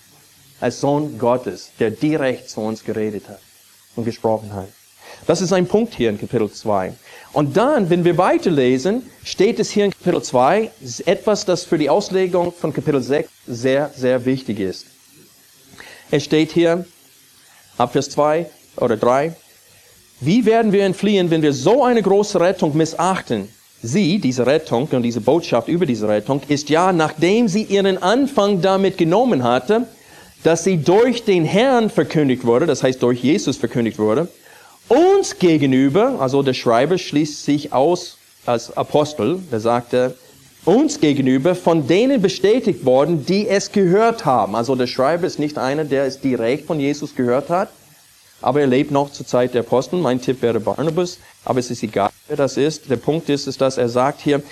[SPEAKER 2] Als Sohn Gottes, der direkt zu uns geredet hat und gesprochen hat. Das ist ein Punkt hier in Kapitel 2. Und dann, wenn wir weiterlesen, steht es hier in Kapitel 2 etwas, das für die Auslegung von Kapitel 6 sehr, sehr wichtig ist. Es steht hier, ab Vers 2 oder 3, wie werden wir entfliehen, wenn wir so eine große Rettung missachten? Sie, diese Rettung und diese Botschaft über diese Rettung, ist ja, nachdem sie ihren Anfang damit genommen hatte, dass sie durch den Herrn verkündigt wurde, das heißt durch Jesus verkündigt wurde, uns gegenüber, also der Schreiber schließt sich aus als Apostel, der sagte, uns gegenüber von denen bestätigt worden, die es gehört haben. Also der Schreiber ist nicht einer, der es direkt von Jesus gehört hat, aber er lebt noch zur Zeit der Apostel. Mein Tipp wäre Barnabas, aber es ist egal, wer das ist. Der Punkt ist, ist, dass er sagt hier,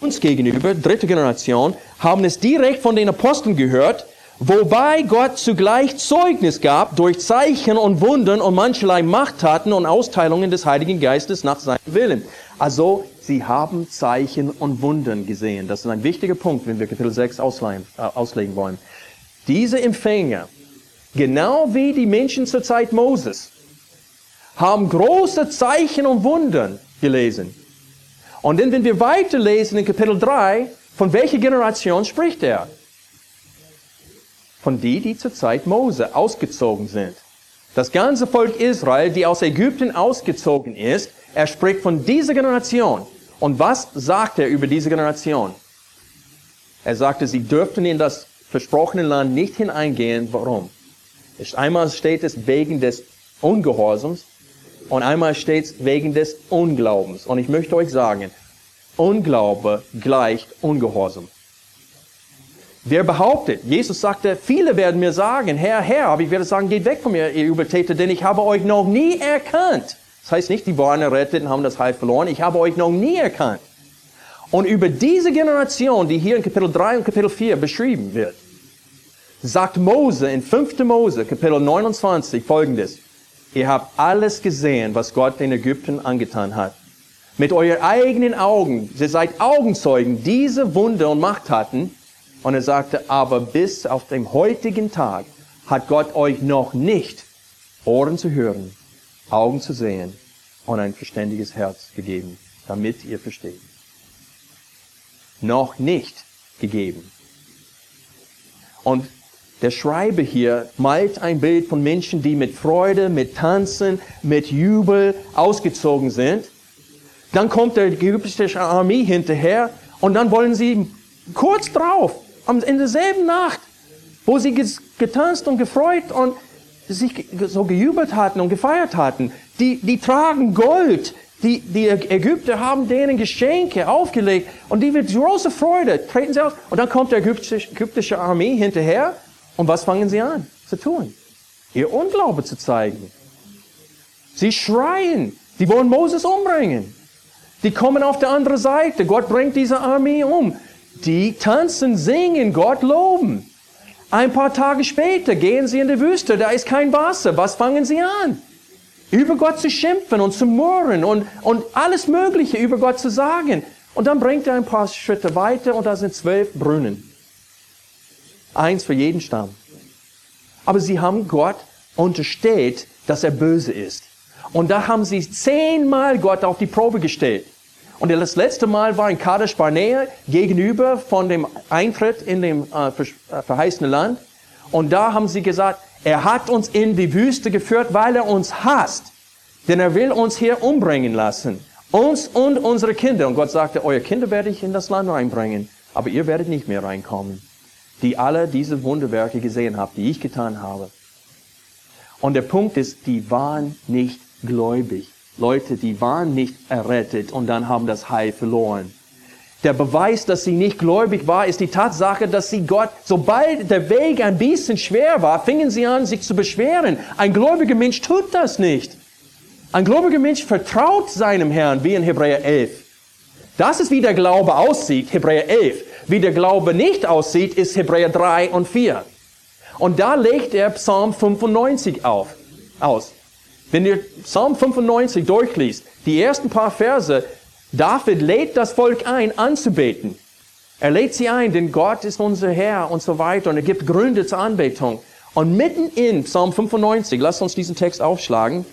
[SPEAKER 2] uns gegenüber, dritte Generation, haben es direkt von den Aposteln gehört, wobei Gott zugleich Zeugnis gab durch Zeichen und Wundern und mancherlei Machttaten und Austeilungen des Heiligen Geistes nach seinem Willen. Also, sie haben Zeichen und Wundern gesehen. Das ist ein wichtiger Punkt, wenn wir Kapitel 6 ausleihen, äh, auslegen wollen. Diese Empfänger, genau wie die Menschen zur Zeit Moses, haben große Zeichen und Wundern gelesen. Und dann, wenn wir weiterlesen in Kapitel 3, von welcher Generation spricht er? von die, die zur Zeit Mose ausgezogen sind. Das ganze Volk Israel, die aus Ägypten ausgezogen ist, er spricht von dieser Generation. Und was sagt er über diese Generation? Er sagte, sie dürften in das versprochene Land nicht hineingehen. Warum? Einmal steht es wegen des Ungehorsams und einmal steht es wegen des Unglaubens. Und ich möchte euch sagen, Unglaube gleicht Ungehorsam. Wer behauptet, Jesus sagte, viele werden mir sagen, Herr, Herr, aber ich werde sagen, geht weg von mir, ihr Übertäter, denn ich habe euch noch nie erkannt. Das heißt nicht, die waren errettet und haben das Heil verloren. Ich habe euch noch nie erkannt. Und über diese Generation, die hier in Kapitel 3 und Kapitel 4 beschrieben wird, sagt Mose in 5. Mose, Kapitel 29, folgendes. Ihr habt alles gesehen, was Gott den Ägypten angetan hat. Mit euren eigenen Augen, ihr seid Augenzeugen, diese Wunder und Machttaten, und er sagte, aber bis auf den heutigen Tag hat Gott euch noch nicht Ohren zu hören, Augen zu sehen und ein verständiges Herz gegeben, damit ihr versteht. Noch nicht gegeben. Und der Schreiber hier malt ein Bild von Menschen, die mit Freude, mit Tanzen, mit Jubel ausgezogen sind. Dann kommt der ägyptische Armee hinterher und dann wollen sie kurz drauf in derselben Nacht, wo sie getanzt und gefreut und sich so gejubelt hatten und gefeiert hatten, die, die tragen Gold. Die, die Ägypter haben denen Geschenke aufgelegt und die wird große Freude, treten sie aus und dann kommt die ägyptische, ägyptische Armee hinterher und was fangen sie an zu tun? Ihr Unglaube zu zeigen. Sie schreien, Die wollen Moses umbringen. Die kommen auf der anderen Seite. Gott bringt diese Armee um. Die tanzen, singen, Gott loben. Ein paar Tage später gehen sie in die Wüste, da ist kein Wasser. Was fangen sie an? Über Gott zu schimpfen und zu murren und, und alles Mögliche über Gott zu sagen. Und dann bringt er ein paar Schritte weiter und da sind zwölf Brunnen. Eins für jeden Stamm. Aber sie haben Gott unterstellt, dass er böse ist. Und da haben sie zehnmal Gott auf die Probe gestellt. Und das letzte Mal war in Kadesh Barnea gegenüber von dem Eintritt in dem äh, äh, verheißene Land. Und da haben sie gesagt, er hat uns in die Wüste geführt, weil er uns hasst. Denn er will uns hier umbringen lassen. Uns und unsere Kinder. Und Gott sagte, eure Kinder werde ich in das Land reinbringen, aber ihr werdet nicht mehr reinkommen. Die alle diese Wunderwerke gesehen habt, die ich getan habe. Und der Punkt ist, die waren nicht gläubig. Leute, die waren nicht errettet und dann haben das Heil verloren. Der Beweis, dass sie nicht gläubig war, ist die Tatsache, dass sie Gott, sobald der Weg ein bisschen schwer war, fingen sie an, sich zu beschweren. Ein gläubiger Mensch tut das nicht. Ein gläubiger Mensch vertraut seinem Herrn, wie in Hebräer 11. Das ist, wie der Glaube aussieht, Hebräer 11. Wie der Glaube nicht aussieht, ist Hebräer 3 und 4. Und da legt er Psalm 95 auf, aus. Wenn ihr Psalm 95 durchliest, die ersten paar Verse, David lädt das Volk ein, anzubeten. Er lädt sie ein, denn Gott ist unser Herr und so weiter und er gibt Gründe zur Anbetung. Und mitten in Psalm 95, lasst uns diesen Text aufschlagen.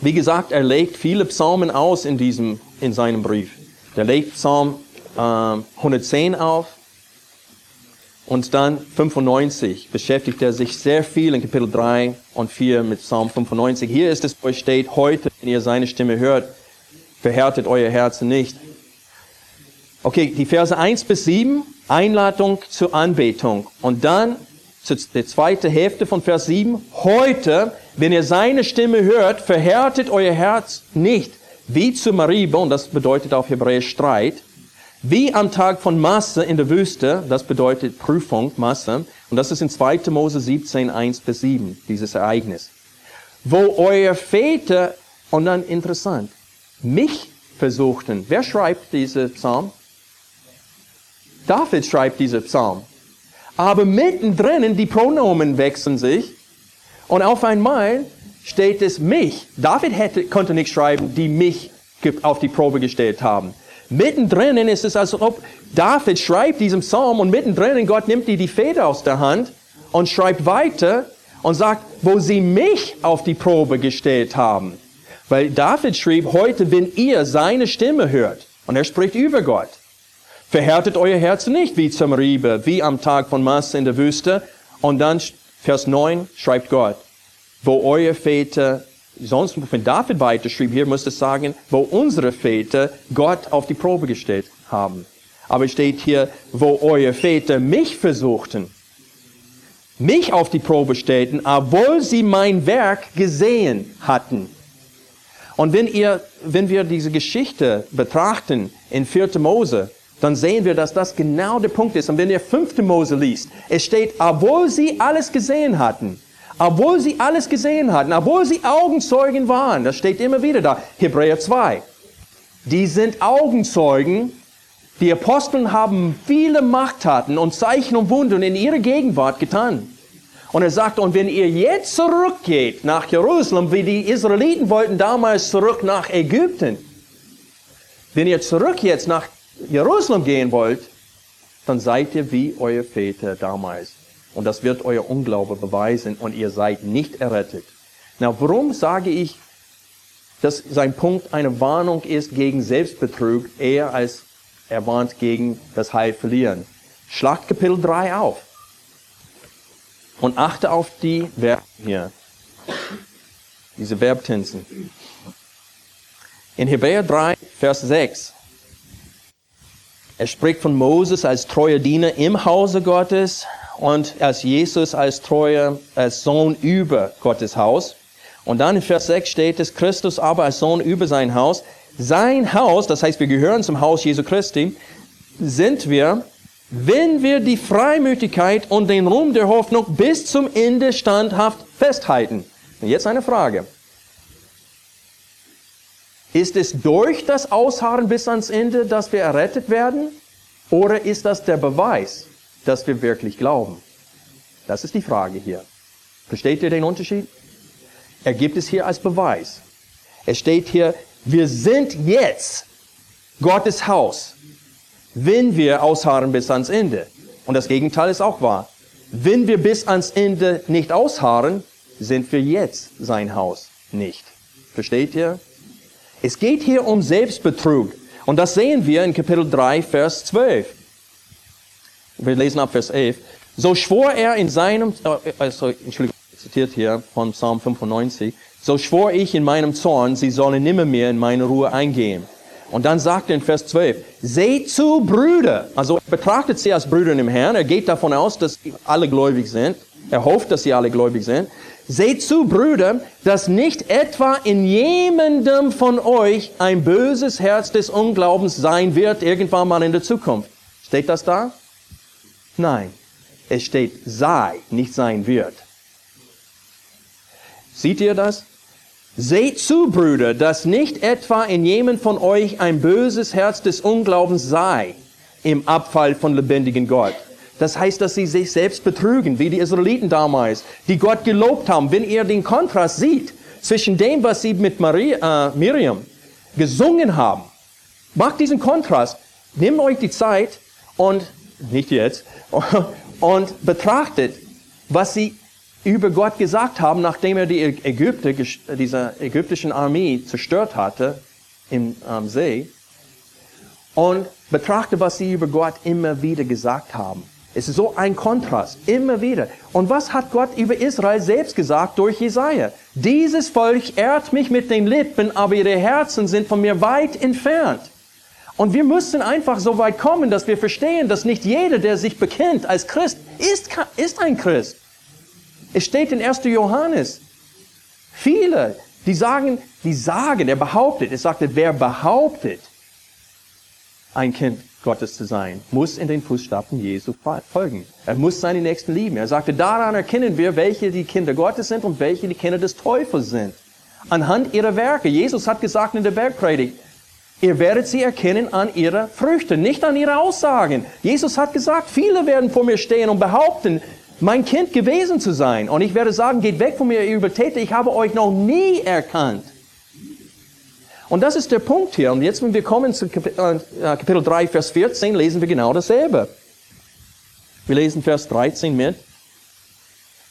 [SPEAKER 2] Wie gesagt, er legt viele Psalmen aus in diesem, in seinem Brief. Er legt Psalm äh, 110 auf, und dann 95 beschäftigt er sich sehr viel in Kapitel 3 und 4 mit Psalm 95. Hier ist es, wo es steht, heute, wenn ihr seine Stimme hört, verhärtet euer Herzen nicht. Okay, die Verse 1 bis 7, Einladung zur Anbetung. Und dann die zweite Hälfte von Vers 7, heute, wenn ihr seine Stimme hört, verhärtet euer Herz nicht, wie zu Mariba, und das bedeutet auf Hebräisch Streit, wie am Tag von Masse in der Wüste, das bedeutet Prüfung, Masse, und das ist in 2. Mose 17, 1 bis 7, dieses Ereignis. Wo euer Väter, und dann interessant, mich versuchten. Wer schreibt diese Psalm? David schreibt diese Psalm. Aber mittendrin die Pronomen wechseln sich und auf einmal steht es mich. David hätte, konnte nicht schreiben, die mich auf die Probe gestellt haben. Mittendrin ist es, als ob David schreibt diesen Psalm und mittendrin Gott nimmt dir die Feder aus der Hand und schreibt weiter und sagt, wo sie mich auf die Probe gestellt haben. Weil David schrieb, heute, wenn ihr seine Stimme hört, und er spricht über Gott, verhärtet euer Herz nicht wie zum Riebe, wie am Tag von Masse in der Wüste. Und dann, Vers 9, schreibt Gott, wo euer Väter sonst, wenn David weiterschrieb, hier müsste es sagen, wo unsere Väter Gott auf die Probe gestellt haben. Aber es steht hier, wo eure Väter mich versuchten, mich auf die Probe stellten, obwohl sie mein Werk gesehen hatten. Und wenn ihr, wenn wir diese Geschichte betrachten in 4. Mose, dann sehen wir, dass das genau der Punkt ist. Und wenn ihr 5. Mose liest, es steht, obwohl sie alles gesehen hatten, obwohl sie alles gesehen hatten, obwohl sie Augenzeugen waren, das steht immer wieder da, Hebräer 2. Die sind Augenzeugen. Die Aposteln haben viele Machttaten und Zeichen und Wunder in ihrer Gegenwart getan. Und er sagt, und wenn ihr jetzt zurückgeht nach Jerusalem, wie die Israeliten wollten damals zurück nach Ägypten, wenn ihr zurück jetzt nach Jerusalem gehen wollt, dann seid ihr wie euer Väter damals. Und das wird euer Unglaube beweisen und ihr seid nicht errettet. Na, warum sage ich, dass sein Punkt eine Warnung ist gegen Selbstbetrug, eher als er warnt gegen das Heil verlieren? Schlag Kapitel 3 auf. Und achte auf die Verben hier. Diese Verbtensen. In Hebräer 3, Vers 6. Er spricht von Moses als treuer Diener im Hause Gottes und als Jesus als treuer als Sohn über Gottes Haus. Und dann in Vers 6 steht es, Christus aber als Sohn über sein Haus. Sein Haus, das heißt, wir gehören zum Haus Jesu Christi, sind wir, wenn wir die Freimütigkeit und den Ruhm der Hoffnung bis zum Ende standhaft festhalten. Und jetzt eine Frage. Ist es durch das Ausharren bis ans Ende, dass wir errettet werden? Oder ist das der Beweis, dass wir wirklich glauben? Das ist die Frage hier. Versteht ihr den Unterschied? Er gibt es hier als Beweis. Es steht hier, wir sind jetzt Gottes Haus, wenn wir ausharren bis ans Ende. Und das Gegenteil ist auch wahr. Wenn wir bis ans Ende nicht ausharren, sind wir jetzt sein Haus nicht. Versteht ihr? Es geht hier um Selbstbetrug. Und das sehen wir in Kapitel 3, Vers 12. Wir lesen ab Vers 11. So schwor er in seinem, also, Entschuldigung, zitiert hier von Psalm 95, so schwor ich in meinem Zorn, sie sollen nimmermehr in meine Ruhe eingehen. Und dann sagt er in Vers 12, seht zu, Brüder. Also er betrachtet sie als Brüder im Herrn. Er geht davon aus, dass alle gläubig sind. Er hofft, dass sie alle gläubig sind. Seht zu, Brüder, dass nicht etwa in jemandem von euch ein böses Herz des Unglaubens sein wird, irgendwann mal in der Zukunft. Steht das da? Nein. Es steht sei, nicht sein wird. Seht ihr das? Seht zu, Brüder, dass nicht etwa in jemand von euch ein böses Herz des Unglaubens sei im Abfall von lebendigen Gott. Das heißt, dass sie sich selbst betrügen, wie die Israeliten damals, die Gott gelobt haben. Wenn ihr den Kontrast sieht zwischen dem, was sie mit Maria, äh, Miriam gesungen haben, macht diesen Kontrast. Nehmt euch die Zeit und, nicht jetzt, *laughs* und betrachtet, was sie über Gott gesagt haben, nachdem er die Ägypter, diese ägyptischen Armee zerstört hatte im ähm, See. Und betrachtet, was sie über Gott immer wieder gesagt haben. Es ist so ein Kontrast, immer wieder. Und was hat Gott über Israel selbst gesagt durch Jesaja? Dieses Volk ehrt mich mit den Lippen, aber ihre Herzen sind von mir weit entfernt. Und wir müssen einfach so weit kommen, dass wir verstehen, dass nicht jeder, der sich bekennt als Christ, ist, ist ein Christ. Es steht in 1. Johannes. Viele, die sagen, die sagen, er behauptet, es sagte, wer behauptet, ein Kind Gottes zu sein, muss in den Fußstapfen Jesu folgen. Er muss seine Nächsten lieben. Er sagte, daran erkennen wir, welche die Kinder Gottes sind und welche die Kinder des Teufels sind. Anhand ihrer Werke. Jesus hat gesagt in der Bergpredigt, ihr werdet sie erkennen an ihrer Früchte, nicht an ihre Aussagen. Jesus hat gesagt, viele werden vor mir stehen und behaupten, mein Kind gewesen zu sein. Und ich werde sagen, geht weg von mir, ihr Übertäter, ich habe euch noch nie erkannt. Und das ist der Punkt hier. Und jetzt, wenn wir kommen zu Kapitel, äh, Kapitel 3, Vers 14, lesen wir genau dasselbe. Wir lesen Vers 13 mit.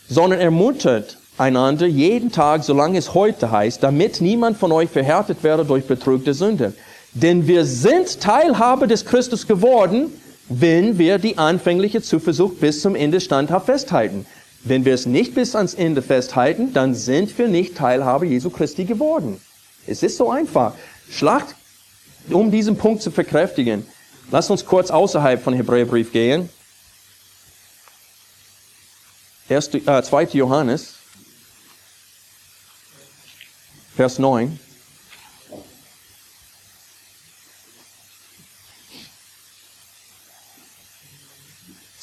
[SPEAKER 2] Sondern ermuntert einander jeden Tag, solange es heute heißt, damit niemand von euch verhärtet werde durch Betrug der Sünde. Denn wir sind Teilhabe des Christus geworden, wenn wir die anfängliche Zuversicht bis zum Ende standhaft festhalten. Wenn wir es nicht bis ans Ende festhalten, dann sind wir nicht Teilhabe Jesu Christi geworden. Es ist so einfach. Schlacht, um diesen Punkt zu verkräftigen. Lasst uns kurz außerhalb von Hebräerbrief gehen. 1, äh, 2. Johannes, Vers 9.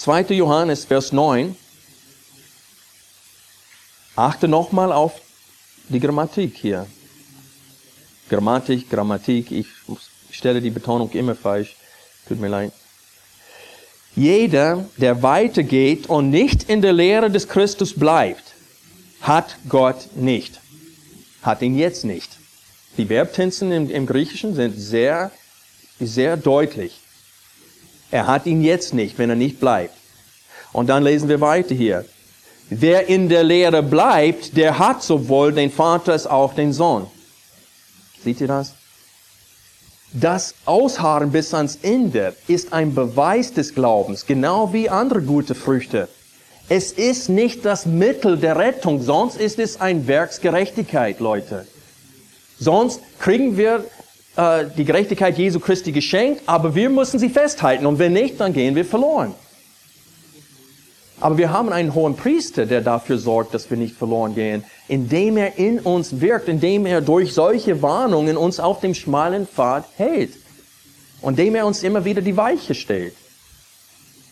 [SPEAKER 2] Zweite Johannes, Vers 9. Achte nochmal auf die Grammatik hier. Grammatik, Grammatik, ich stelle die Betonung immer falsch, tut mir leid. Jeder, der weitergeht und nicht in der Lehre des Christus bleibt, hat Gott nicht. Hat ihn jetzt nicht. Die Verbtensen im, im Griechischen sind sehr, sehr deutlich. Er hat ihn jetzt nicht, wenn er nicht bleibt. Und dann lesen wir weiter hier. Wer in der Lehre bleibt, der hat sowohl den Vater als auch den Sohn. Seht ihr das? Das Ausharren bis ans Ende ist ein Beweis des Glaubens, genau wie andere gute Früchte. Es ist nicht das Mittel der Rettung, sonst ist es ein Werksgerechtigkeit, Leute. Sonst kriegen wir äh, die Gerechtigkeit Jesu Christi geschenkt, aber wir müssen sie festhalten und wenn nicht, dann gehen wir verloren. Aber wir haben einen hohen Priester, der dafür sorgt, dass wir nicht verloren gehen, indem er in uns wirkt, indem er durch solche Warnungen uns auf dem schmalen Pfad hält. Und indem er uns immer wieder die Weiche stellt.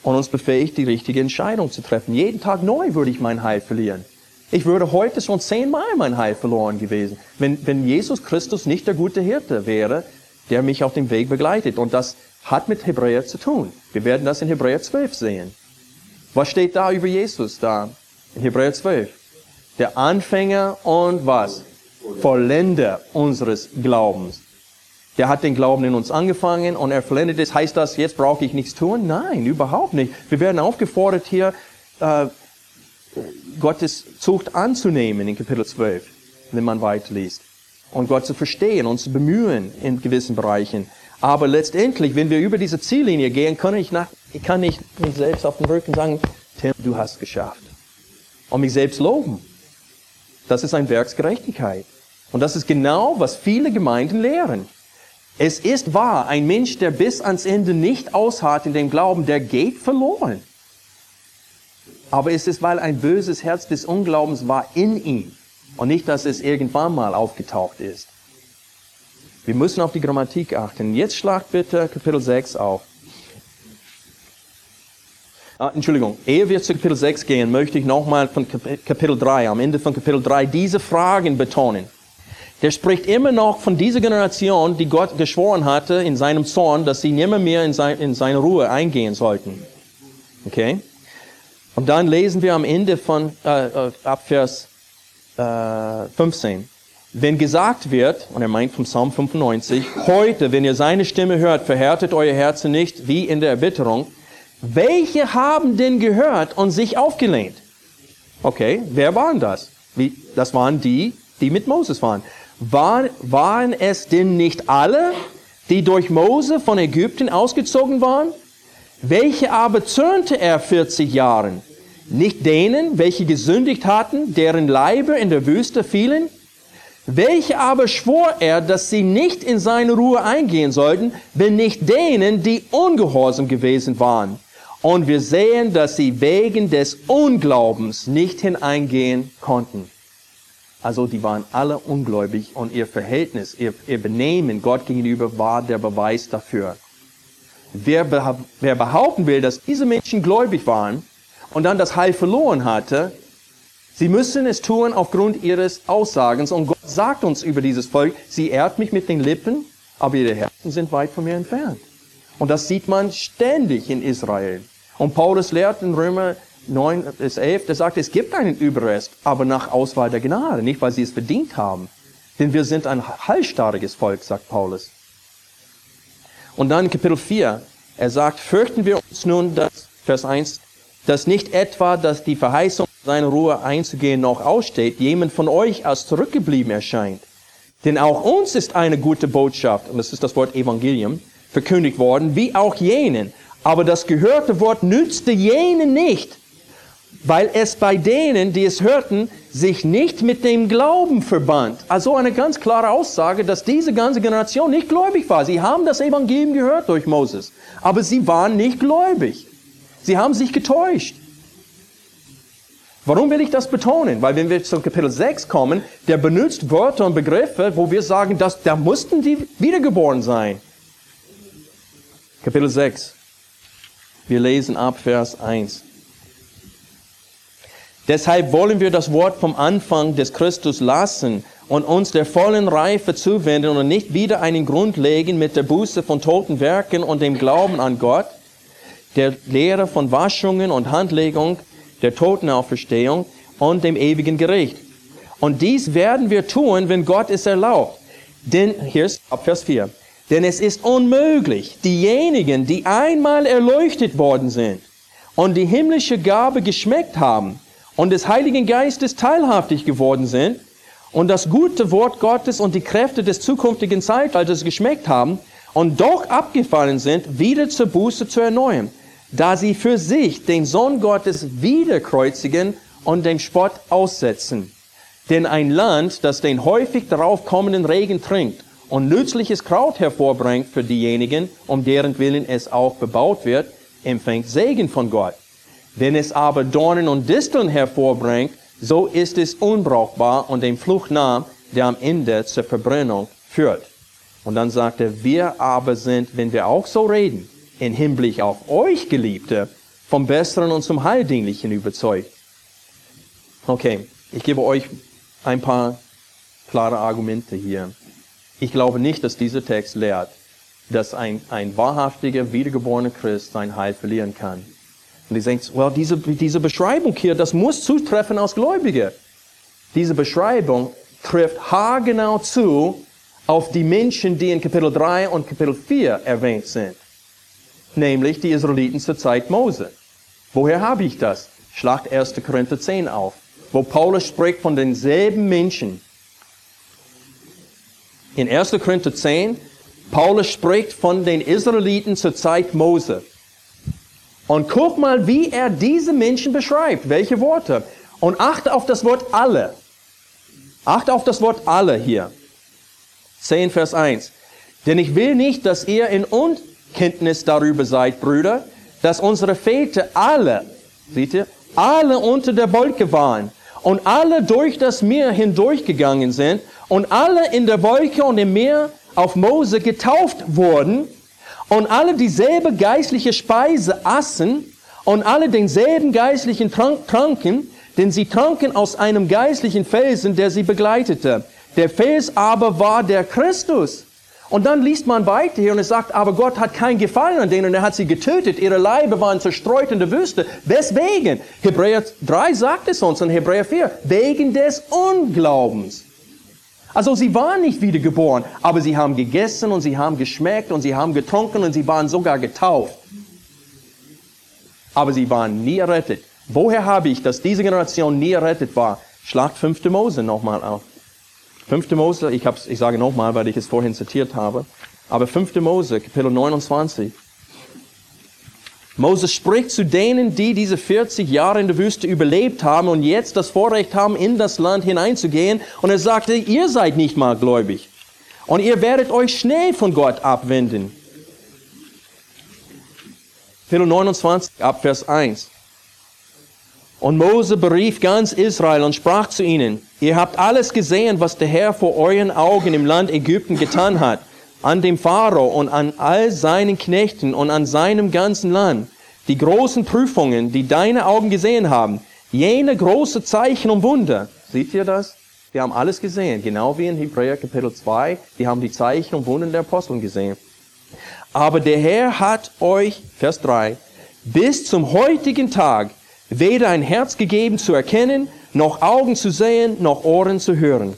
[SPEAKER 2] Und uns befähigt, die richtige Entscheidung zu treffen. Jeden Tag neu würde ich mein Heil verlieren. Ich würde heute schon zehnmal mein Heil verloren gewesen, wenn, wenn Jesus Christus nicht der gute Hirte wäre, der mich auf dem Weg begleitet. Und das hat mit Hebräer zu tun. Wir werden das in Hebräer 12 sehen. Was steht da über Jesus da? In Hebräer 12. Der Anfänger und was? Vollender unseres Glaubens. Der hat den Glauben in uns angefangen und er vollendet es. Heißt das, jetzt brauche ich nichts tun? Nein, überhaupt nicht. Wir werden aufgefordert hier, äh, Gottes Zucht anzunehmen in Kapitel 12, wenn man weiterliest. Und Gott zu verstehen und zu bemühen in gewissen Bereichen. Aber letztendlich, wenn wir über diese Ziellinie gehen, kann ich, nach, ich kann nicht mich selbst auf den Rücken sagen, Tim, du hast geschafft. Und mich selbst loben. Das ist ein Werksgerechtigkeit. Und das ist genau, was viele Gemeinden lehren. Es ist wahr, ein Mensch, der bis ans Ende nicht ausharrt in dem Glauben, der geht verloren. Aber es ist, weil ein böses Herz des Unglaubens war in ihm und nicht, dass es irgendwann mal aufgetaucht ist. Wir müssen auf die Grammatik achten. Jetzt schlagt bitte Kapitel 6 auf. Ah, Entschuldigung, ehe wir zu Kapitel 6 gehen, möchte ich nochmal von Kapitel 3, am Ende von Kapitel 3, diese Fragen betonen. Der spricht immer noch von dieser Generation, die Gott geschworen hatte in seinem Zorn, dass sie nimmer mehr in, sein, in seine Ruhe eingehen sollten. Okay? Und dann lesen wir am Ende von äh, äh ab Vers äh, 15. Wenn gesagt wird, und er meint vom Psalm 95, heute, wenn ihr seine Stimme hört, verhärtet euer Herzen nicht wie in der Erbitterung. Welche haben denn gehört und sich aufgelehnt? Okay, wer waren das? Wie, das waren die, die mit Moses waren. War, waren es denn nicht alle, die durch Mose von Ägypten ausgezogen waren? Welche aber zürnte er 40 Jahren? Nicht denen, welche gesündigt hatten, deren Leiber in der Wüste fielen? Welche aber schwor er, dass sie nicht in seine Ruhe eingehen sollten, wenn nicht denen, die ungehorsam gewesen waren? Und wir sehen, dass sie wegen des Unglaubens nicht hineingehen konnten. Also die waren alle ungläubig und ihr Verhältnis, ihr, ihr Benehmen Gott gegenüber war der Beweis dafür. Wer, wer behaupten will, dass diese Menschen gläubig waren und dann das Heil verloren hatte, sie müssen es tun aufgrund ihres Aussagens. Und Gott sagt uns über dieses Volk, sie ehrt mich mit den Lippen, aber ihre Herzen sind weit von mir entfernt. Und das sieht man ständig in Israel. Und Paulus lehrt in Römer 9 bis 11, der sagt, es gibt einen Überrest, aber nach Auswahl der Gnade, nicht weil sie es verdient haben. Denn wir sind ein halsstarriges Volk, sagt Paulus. Und dann Kapitel 4, er sagt, fürchten wir uns nun, dass, Vers 1, dass nicht etwa, dass die Verheißung, seine Ruhe einzugehen, noch aussteht, jemand von euch als zurückgeblieben erscheint. Denn auch uns ist eine gute Botschaft, und das ist das Wort Evangelium, verkündigt worden, wie auch jenen. Aber das gehörte Wort nützte jenen nicht, weil es bei denen, die es hörten, sich nicht mit dem Glauben verband. Also eine ganz klare Aussage, dass diese ganze Generation nicht gläubig war. Sie haben das Evangelium gehört durch Moses, aber sie waren nicht gläubig. Sie haben sich getäuscht. Warum will ich das betonen? Weil wenn wir zum Kapitel 6 kommen, der benutzt Wörter und Begriffe, wo wir sagen, dass da mussten die wiedergeboren sein. Kapitel 6. Wir lesen ab Vers 1. Deshalb wollen wir das Wort vom Anfang des Christus lassen und uns der vollen Reife zuwenden und nicht wieder einen Grund legen mit der Buße von toten Werken und dem Glauben an Gott, der Lehre von Waschungen und Handlegung, der Totenauferstehung und dem ewigen Gericht. Und dies werden wir tun, wenn Gott es erlaubt. Denn, hier ist Vers 4. Denn es ist unmöglich, diejenigen, die einmal erleuchtet worden sind und die himmlische Gabe geschmeckt haben, und des Heiligen Geistes teilhaftig geworden sind und das gute Wort Gottes und die Kräfte des zukünftigen Zeitalters geschmeckt haben und doch abgefallen sind, wieder zur Buße zu erneuern, da sie für sich den Sohn Gottes wieder kreuzigen und dem Spott aussetzen. Denn ein Land, das den häufig darauf kommenden Regen trinkt und nützliches Kraut hervorbringt für diejenigen, um deren Willen es auch bebaut wird, empfängt Segen von Gott. Wenn es aber Dornen und Disteln hervorbringt, so ist es unbrauchbar und dem Fluch nah, der am Ende zur Verbrennung führt. Und dann sagt er, wir aber sind, wenn wir auch so reden, in Hinblick auf euch, Geliebte, vom Besseren und zum Heildienlichen überzeugt. Okay, Ich gebe euch ein paar klare Argumente hier. Ich glaube nicht, dass dieser Text lehrt, dass ein, ein wahrhaftiger, wiedergeborener Christ sein Heil verlieren kann. Und ihr denkt, well, diese, diese Beschreibung hier, das muss zutreffen als Gläubige. Diese Beschreibung trifft haargenau zu auf die Menschen, die in Kapitel 3 und Kapitel 4 erwähnt sind. Nämlich die Israeliten zur Zeit Mose. Woher habe ich das? Schlacht 1. Korinther 10 auf, wo Paulus spricht von denselben Menschen. In 1. Korinther 10, Paulus spricht von den Israeliten zur Zeit Mose. Und guck mal, wie er diese Menschen beschreibt. Welche Worte? Und achte auf das Wort alle. Achte auf das Wort alle hier. 10 Vers 1. Denn ich will nicht, dass ihr in Unkenntnis darüber seid, Brüder, dass unsere Väter alle, seht ihr, alle unter der Wolke waren und alle durch das Meer hindurchgegangen sind und alle in der Wolke und im Meer auf Mose getauft wurden und alle dieselbe geistliche Speise aßen und alle denselben geistlichen Trank tranken, denn sie tranken aus einem geistlichen Felsen, der sie begleitete. Der Fels aber war der Christus. Und dann liest man weiter hier und es sagt, aber Gott hat keinen Gefallen an denen, er hat sie getötet, ihre Leibe waren zerstreut in der Wüste. Weswegen? Hebräer 3 sagt es uns und Hebräer 4, wegen des Unglaubens. Also sie waren nicht wiedergeboren, aber sie haben gegessen und sie haben geschmeckt und sie haben getrunken und sie waren sogar getauft. Aber sie waren nie errettet. Woher habe ich, dass diese Generation nie errettet war? Schlagt 5. Mose nochmal auf. 5. Mose, ich, hab's, ich sage nochmal, weil ich es vorhin zitiert habe, aber 5. Mose, Kapitel 29. Moses spricht zu denen, die diese 40 Jahre in der Wüste überlebt haben und jetzt das Vorrecht haben, in das Land hineinzugehen. Und er sagte, ihr seid nicht mal gläubig. Und ihr werdet euch schnell von Gott abwenden. Kapitel 29, ab Vers 1. Und Mose berief ganz Israel und sprach zu ihnen, ihr habt alles gesehen, was der Herr vor euren Augen im Land Ägypten getan hat an dem Pharao und an all seinen Knechten und an seinem ganzen Land, die großen Prüfungen, die deine Augen gesehen haben, jene große Zeichen und Wunder. Seht ihr das? Wir haben alles gesehen, genau wie in Hebräer Kapitel 2, die haben die Zeichen und Wunder der Apostel gesehen. Aber der Herr hat euch, Vers 3, bis zum heutigen Tag weder ein Herz gegeben zu erkennen, noch Augen zu sehen, noch Ohren zu hören.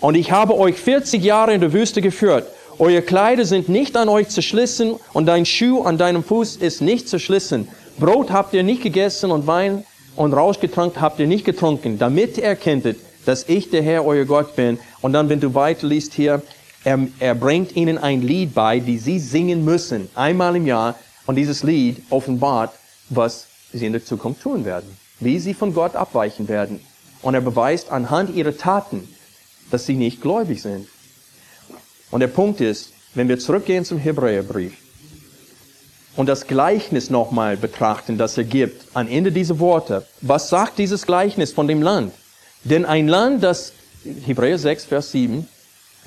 [SPEAKER 2] Und ich habe euch 40 Jahre in der Wüste geführt eure Kleider sind nicht an euch zerschlissen und dein Schuh an deinem Fuß ist nicht zerschlissen. Brot habt ihr nicht gegessen und Wein und Rausch getrunken habt ihr nicht getrunken, damit ihr erkenntet, dass ich der Herr euer Gott bin. Und dann, wenn du weiterliest hier, er, er bringt ihnen ein Lied bei, die sie singen müssen, einmal im Jahr. Und dieses Lied offenbart, was sie in der Zukunft tun werden, wie sie von Gott abweichen werden. Und er beweist anhand ihrer Taten, dass sie nicht gläubig sind. Und der Punkt ist, wenn wir zurückgehen zum Hebräerbrief und das Gleichnis nochmal betrachten, das er gibt, am Ende dieser Worte, was sagt dieses Gleichnis von dem Land? Denn ein Land, das, Hebräer 6, Vers 7,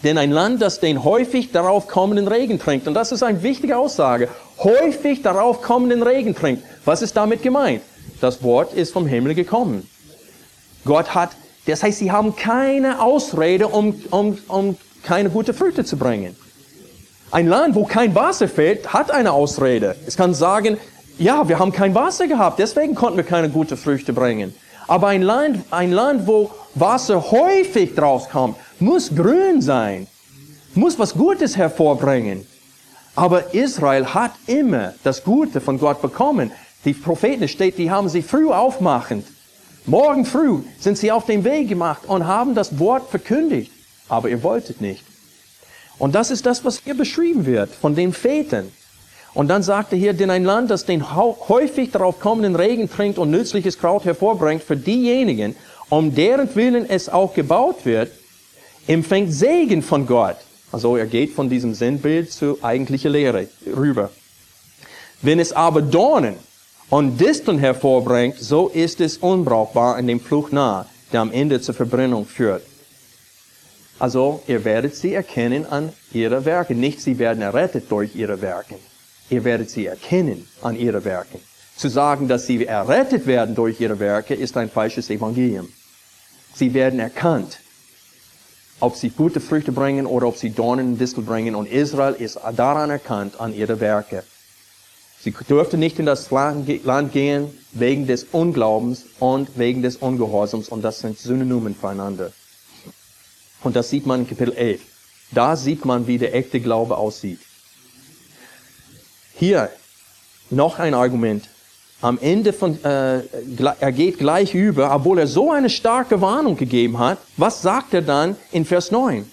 [SPEAKER 2] denn ein Land, das den häufig darauf kommenden Regen trinkt, und das ist eine wichtige Aussage, häufig darauf kommenden Regen trinkt. Was ist damit gemeint? Das Wort ist vom Himmel gekommen. Gott hat, das heißt, sie haben keine Ausrede, um, um, um keine gute Früchte zu bringen. Ein Land, wo kein Wasser fehlt, hat eine Ausrede. Es kann sagen, ja, wir haben kein Wasser gehabt, deswegen konnten wir keine gute Früchte bringen. Aber ein Land, ein Land, wo Wasser häufig draus kommt, muss grün sein, muss was Gutes hervorbringen. Aber Israel hat immer das Gute von Gott bekommen. Die Propheten steht, die haben sie früh aufmachend. Morgen früh sind sie auf den Weg gemacht und haben das Wort verkündigt aber ihr wolltet nicht. Und das ist das, was hier beschrieben wird von den Vätern. Und dann sagt er hier, denn ein Land, das den häufig darauf kommenden Regen trinkt und nützliches Kraut hervorbringt, für diejenigen, um deren Willen es auch gebaut wird, empfängt Segen von Gott. Also er geht von diesem Sinnbild zur eigentlichen Lehre rüber. Wenn es aber Dornen und Disteln hervorbringt, so ist es unbrauchbar in dem Fluch nah, der am Ende zur Verbrennung führt. Also ihr werdet sie erkennen an ihrer Werke. Nicht sie werden errettet durch ihre Werke. Ihr werdet sie erkennen an ihre Werke. Zu sagen, dass sie errettet werden durch ihre Werke, ist ein falsches Evangelium. Sie werden erkannt, ob sie gute Früchte bringen oder ob sie Dornen und Distel bringen. Und Israel ist daran erkannt an ihre Werke. Sie durfte nicht in das Land gehen wegen des Unglaubens und wegen des Ungehorsams. Und das sind Synonymen füreinander. Und das sieht man in Kapitel 11. Da sieht man, wie der echte Glaube aussieht. Hier noch ein Argument. Am Ende von, äh, er geht gleich über, obwohl er so eine starke Warnung gegeben hat. Was sagt er dann in Vers 9?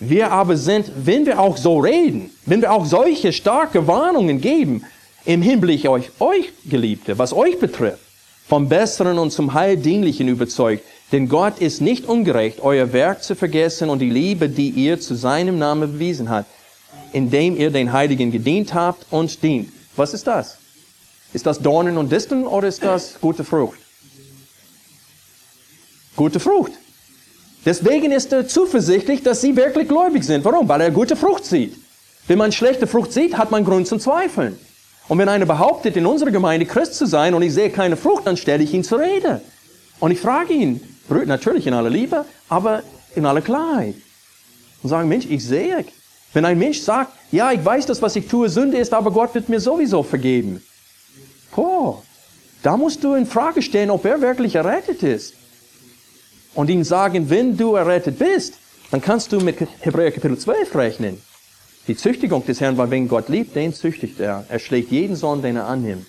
[SPEAKER 2] Wir aber sind, wenn wir auch so reden, wenn wir auch solche starke Warnungen geben, im Hinblick auf euch, Geliebte, was euch betrifft, vom Besseren und zum Heil dienlichen überzeugt, denn Gott ist nicht ungerecht, euer Werk zu vergessen und die Liebe, die ihr zu seinem Namen bewiesen habt, indem ihr den Heiligen gedient habt und dient. Was ist das? Ist das Dornen und Disteln oder ist das gute Frucht? Gute Frucht. Deswegen ist er zuversichtlich, dass sie wirklich gläubig sind. Warum? Weil er gute Frucht sieht. Wenn man schlechte Frucht sieht, hat man Grund zum Zweifeln. Und wenn einer behauptet, in unserer Gemeinde Christ zu sein und ich sehe keine Frucht, dann stelle ich ihn zur Rede. Und ich frage ihn, natürlich in aller Liebe, aber in aller Klarheit. Und sagen, Mensch, ich sehe. Wenn ein Mensch sagt, ja, ich weiß, dass was ich tue Sünde ist, aber Gott wird mir sowieso vergeben. Oh, da musst du in Frage stellen, ob er wirklich errettet ist. Und ihm sagen, wenn du errettet bist, dann kannst du mit Hebräer Kapitel 12 rechnen. Die Züchtigung des Herrn, weil wenn Gott liebt, den züchtigt er. Er schlägt jeden Sohn, den er annimmt.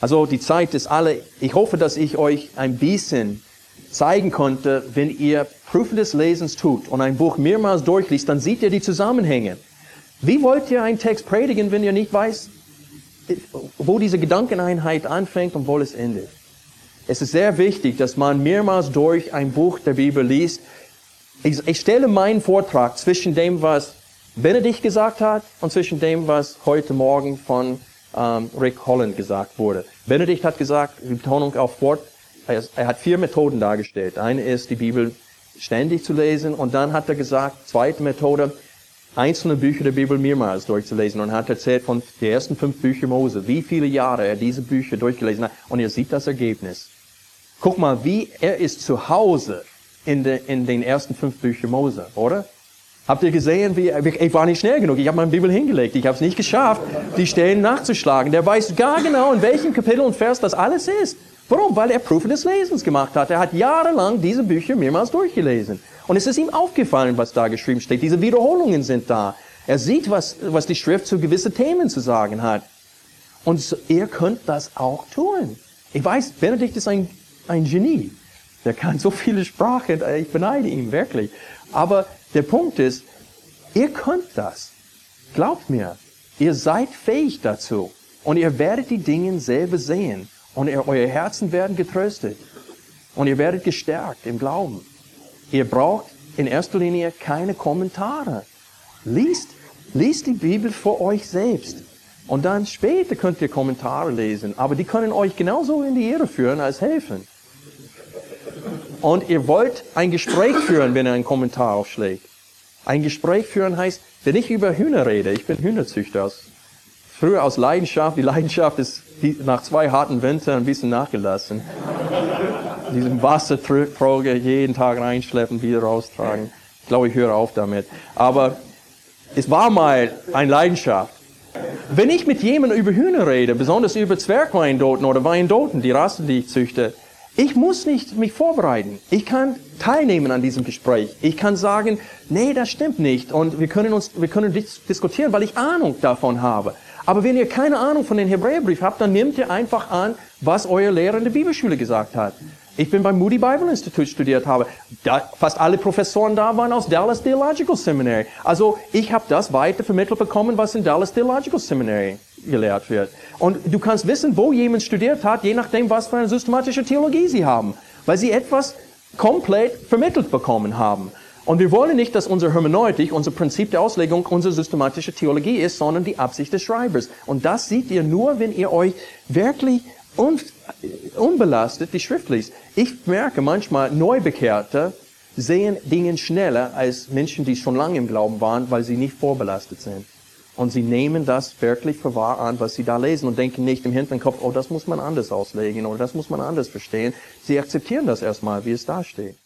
[SPEAKER 2] Also die Zeit ist alle, ich hoffe, dass ich euch ein bisschen zeigen konnte, wenn ihr Prüfen des Lesens tut und ein Buch mehrmals durchliest, dann seht ihr die Zusammenhänge. Wie wollt ihr einen Text predigen, wenn ihr nicht weiß, wo diese Gedankeneinheit anfängt und wo es endet? Es ist sehr wichtig, dass man mehrmals durch ein Buch der Bibel liest. Ich, ich stelle meinen Vortrag zwischen dem, was Benedikt gesagt hat und zwischen dem, was heute Morgen von ähm, Rick Holland gesagt wurde. Benedikt hat gesagt, die Betonung auf Wort, er, er hat vier Methoden dargestellt. Eine ist, die Bibel ständig zu lesen und dann hat er gesagt, zweite Methode, einzelne Bücher der Bibel mehrmals durchzulesen und hat erzählt von den ersten fünf Büchern Mose, wie viele Jahre er diese Bücher durchgelesen hat und ihr seht das Ergebnis. Guck mal, wie er ist zu Hause in, de, in den ersten fünf Büchern Mose, oder? Habt ihr gesehen, wie ich war nicht schnell genug. Ich habe meine Bibel hingelegt. Ich habe es nicht geschafft, die Stellen nachzuschlagen. Der weiß gar genau, in welchem Kapitel und Vers das alles ist. Warum? Weil er Prüfe des Lesens gemacht hat. Er hat jahrelang diese Bücher mehrmals durchgelesen. Und es ist ihm aufgefallen, was da geschrieben steht. Diese Wiederholungen sind da. Er sieht, was, was die Schrift zu gewissen Themen zu sagen hat. Und so, ihr könnt das auch tun. Ich weiß, Benedikt ist ein, ein Genie. Der kann so viele Sprachen. Ich beneide ihn wirklich. Aber der Punkt ist, ihr könnt das. Glaubt mir, ihr seid fähig dazu. Und ihr werdet die Dinge selber sehen. Und euer Herzen werden getröstet. Und ihr werdet gestärkt im Glauben. Ihr braucht in erster Linie keine Kommentare. Liest, liest die Bibel vor euch selbst. Und dann später könnt ihr Kommentare lesen. Aber die können euch genauso in die Irre führen als helfen und ihr wollt ein Gespräch führen, wenn ihr einen Kommentar aufschlägt. Ein Gespräch führen heißt, wenn ich über Hühner rede, ich bin Hühnerzüchter, aus, früher aus Leidenschaft, die Leidenschaft ist nach zwei harten Wintern ein bisschen nachgelassen. Diesem Wassertröge jeden Tag reinschleppen, wieder raustragen. Ich glaube, ich höre auf damit. Aber es war mal eine Leidenschaft. Wenn ich mit jemandem über Hühner rede, besonders über Zwergweindoten oder Weindoten, die Rasse, die ich züchte, ich muss nicht mich vorbereiten. Ich kann teilnehmen an diesem Gespräch. Ich kann sagen, nee, das stimmt nicht. Und wir können uns, wir können diskutieren, weil ich Ahnung davon habe. Aber wenn ihr keine Ahnung von den Hebräerbrief habt, dann nehmt ihr einfach an, was euer Lehrer in der Bibelschule gesagt hat. Ich bin beim Moody Bible Institute studiert habe. Da, fast alle Professoren da waren aus Dallas Theological Seminary. Also ich habe das weiter vermittelt bekommen, was in Dallas Theological Seminary gelehrt wird. Und du kannst wissen, wo jemand studiert hat, je nachdem, was für eine systematische Theologie sie haben. Weil sie etwas komplett vermittelt bekommen haben. Und wir wollen nicht, dass unsere Hermeneutik, unser Prinzip der Auslegung, unsere systematische Theologie ist, sondern die Absicht des Schreibers. Und das seht ihr nur, wenn ihr euch wirklich un unbelastet die Schrift liest. Ich merke manchmal, Neubekehrte sehen Dinge schneller als Menschen, die schon lange im Glauben waren, weil sie nicht vorbelastet sind. Und sie nehmen das wirklich für wahr an, was sie da lesen und denken nicht im Hinterkopf, oh, das muss man anders auslegen oder das muss man anders verstehen. Sie akzeptieren das erstmal, wie es da steht.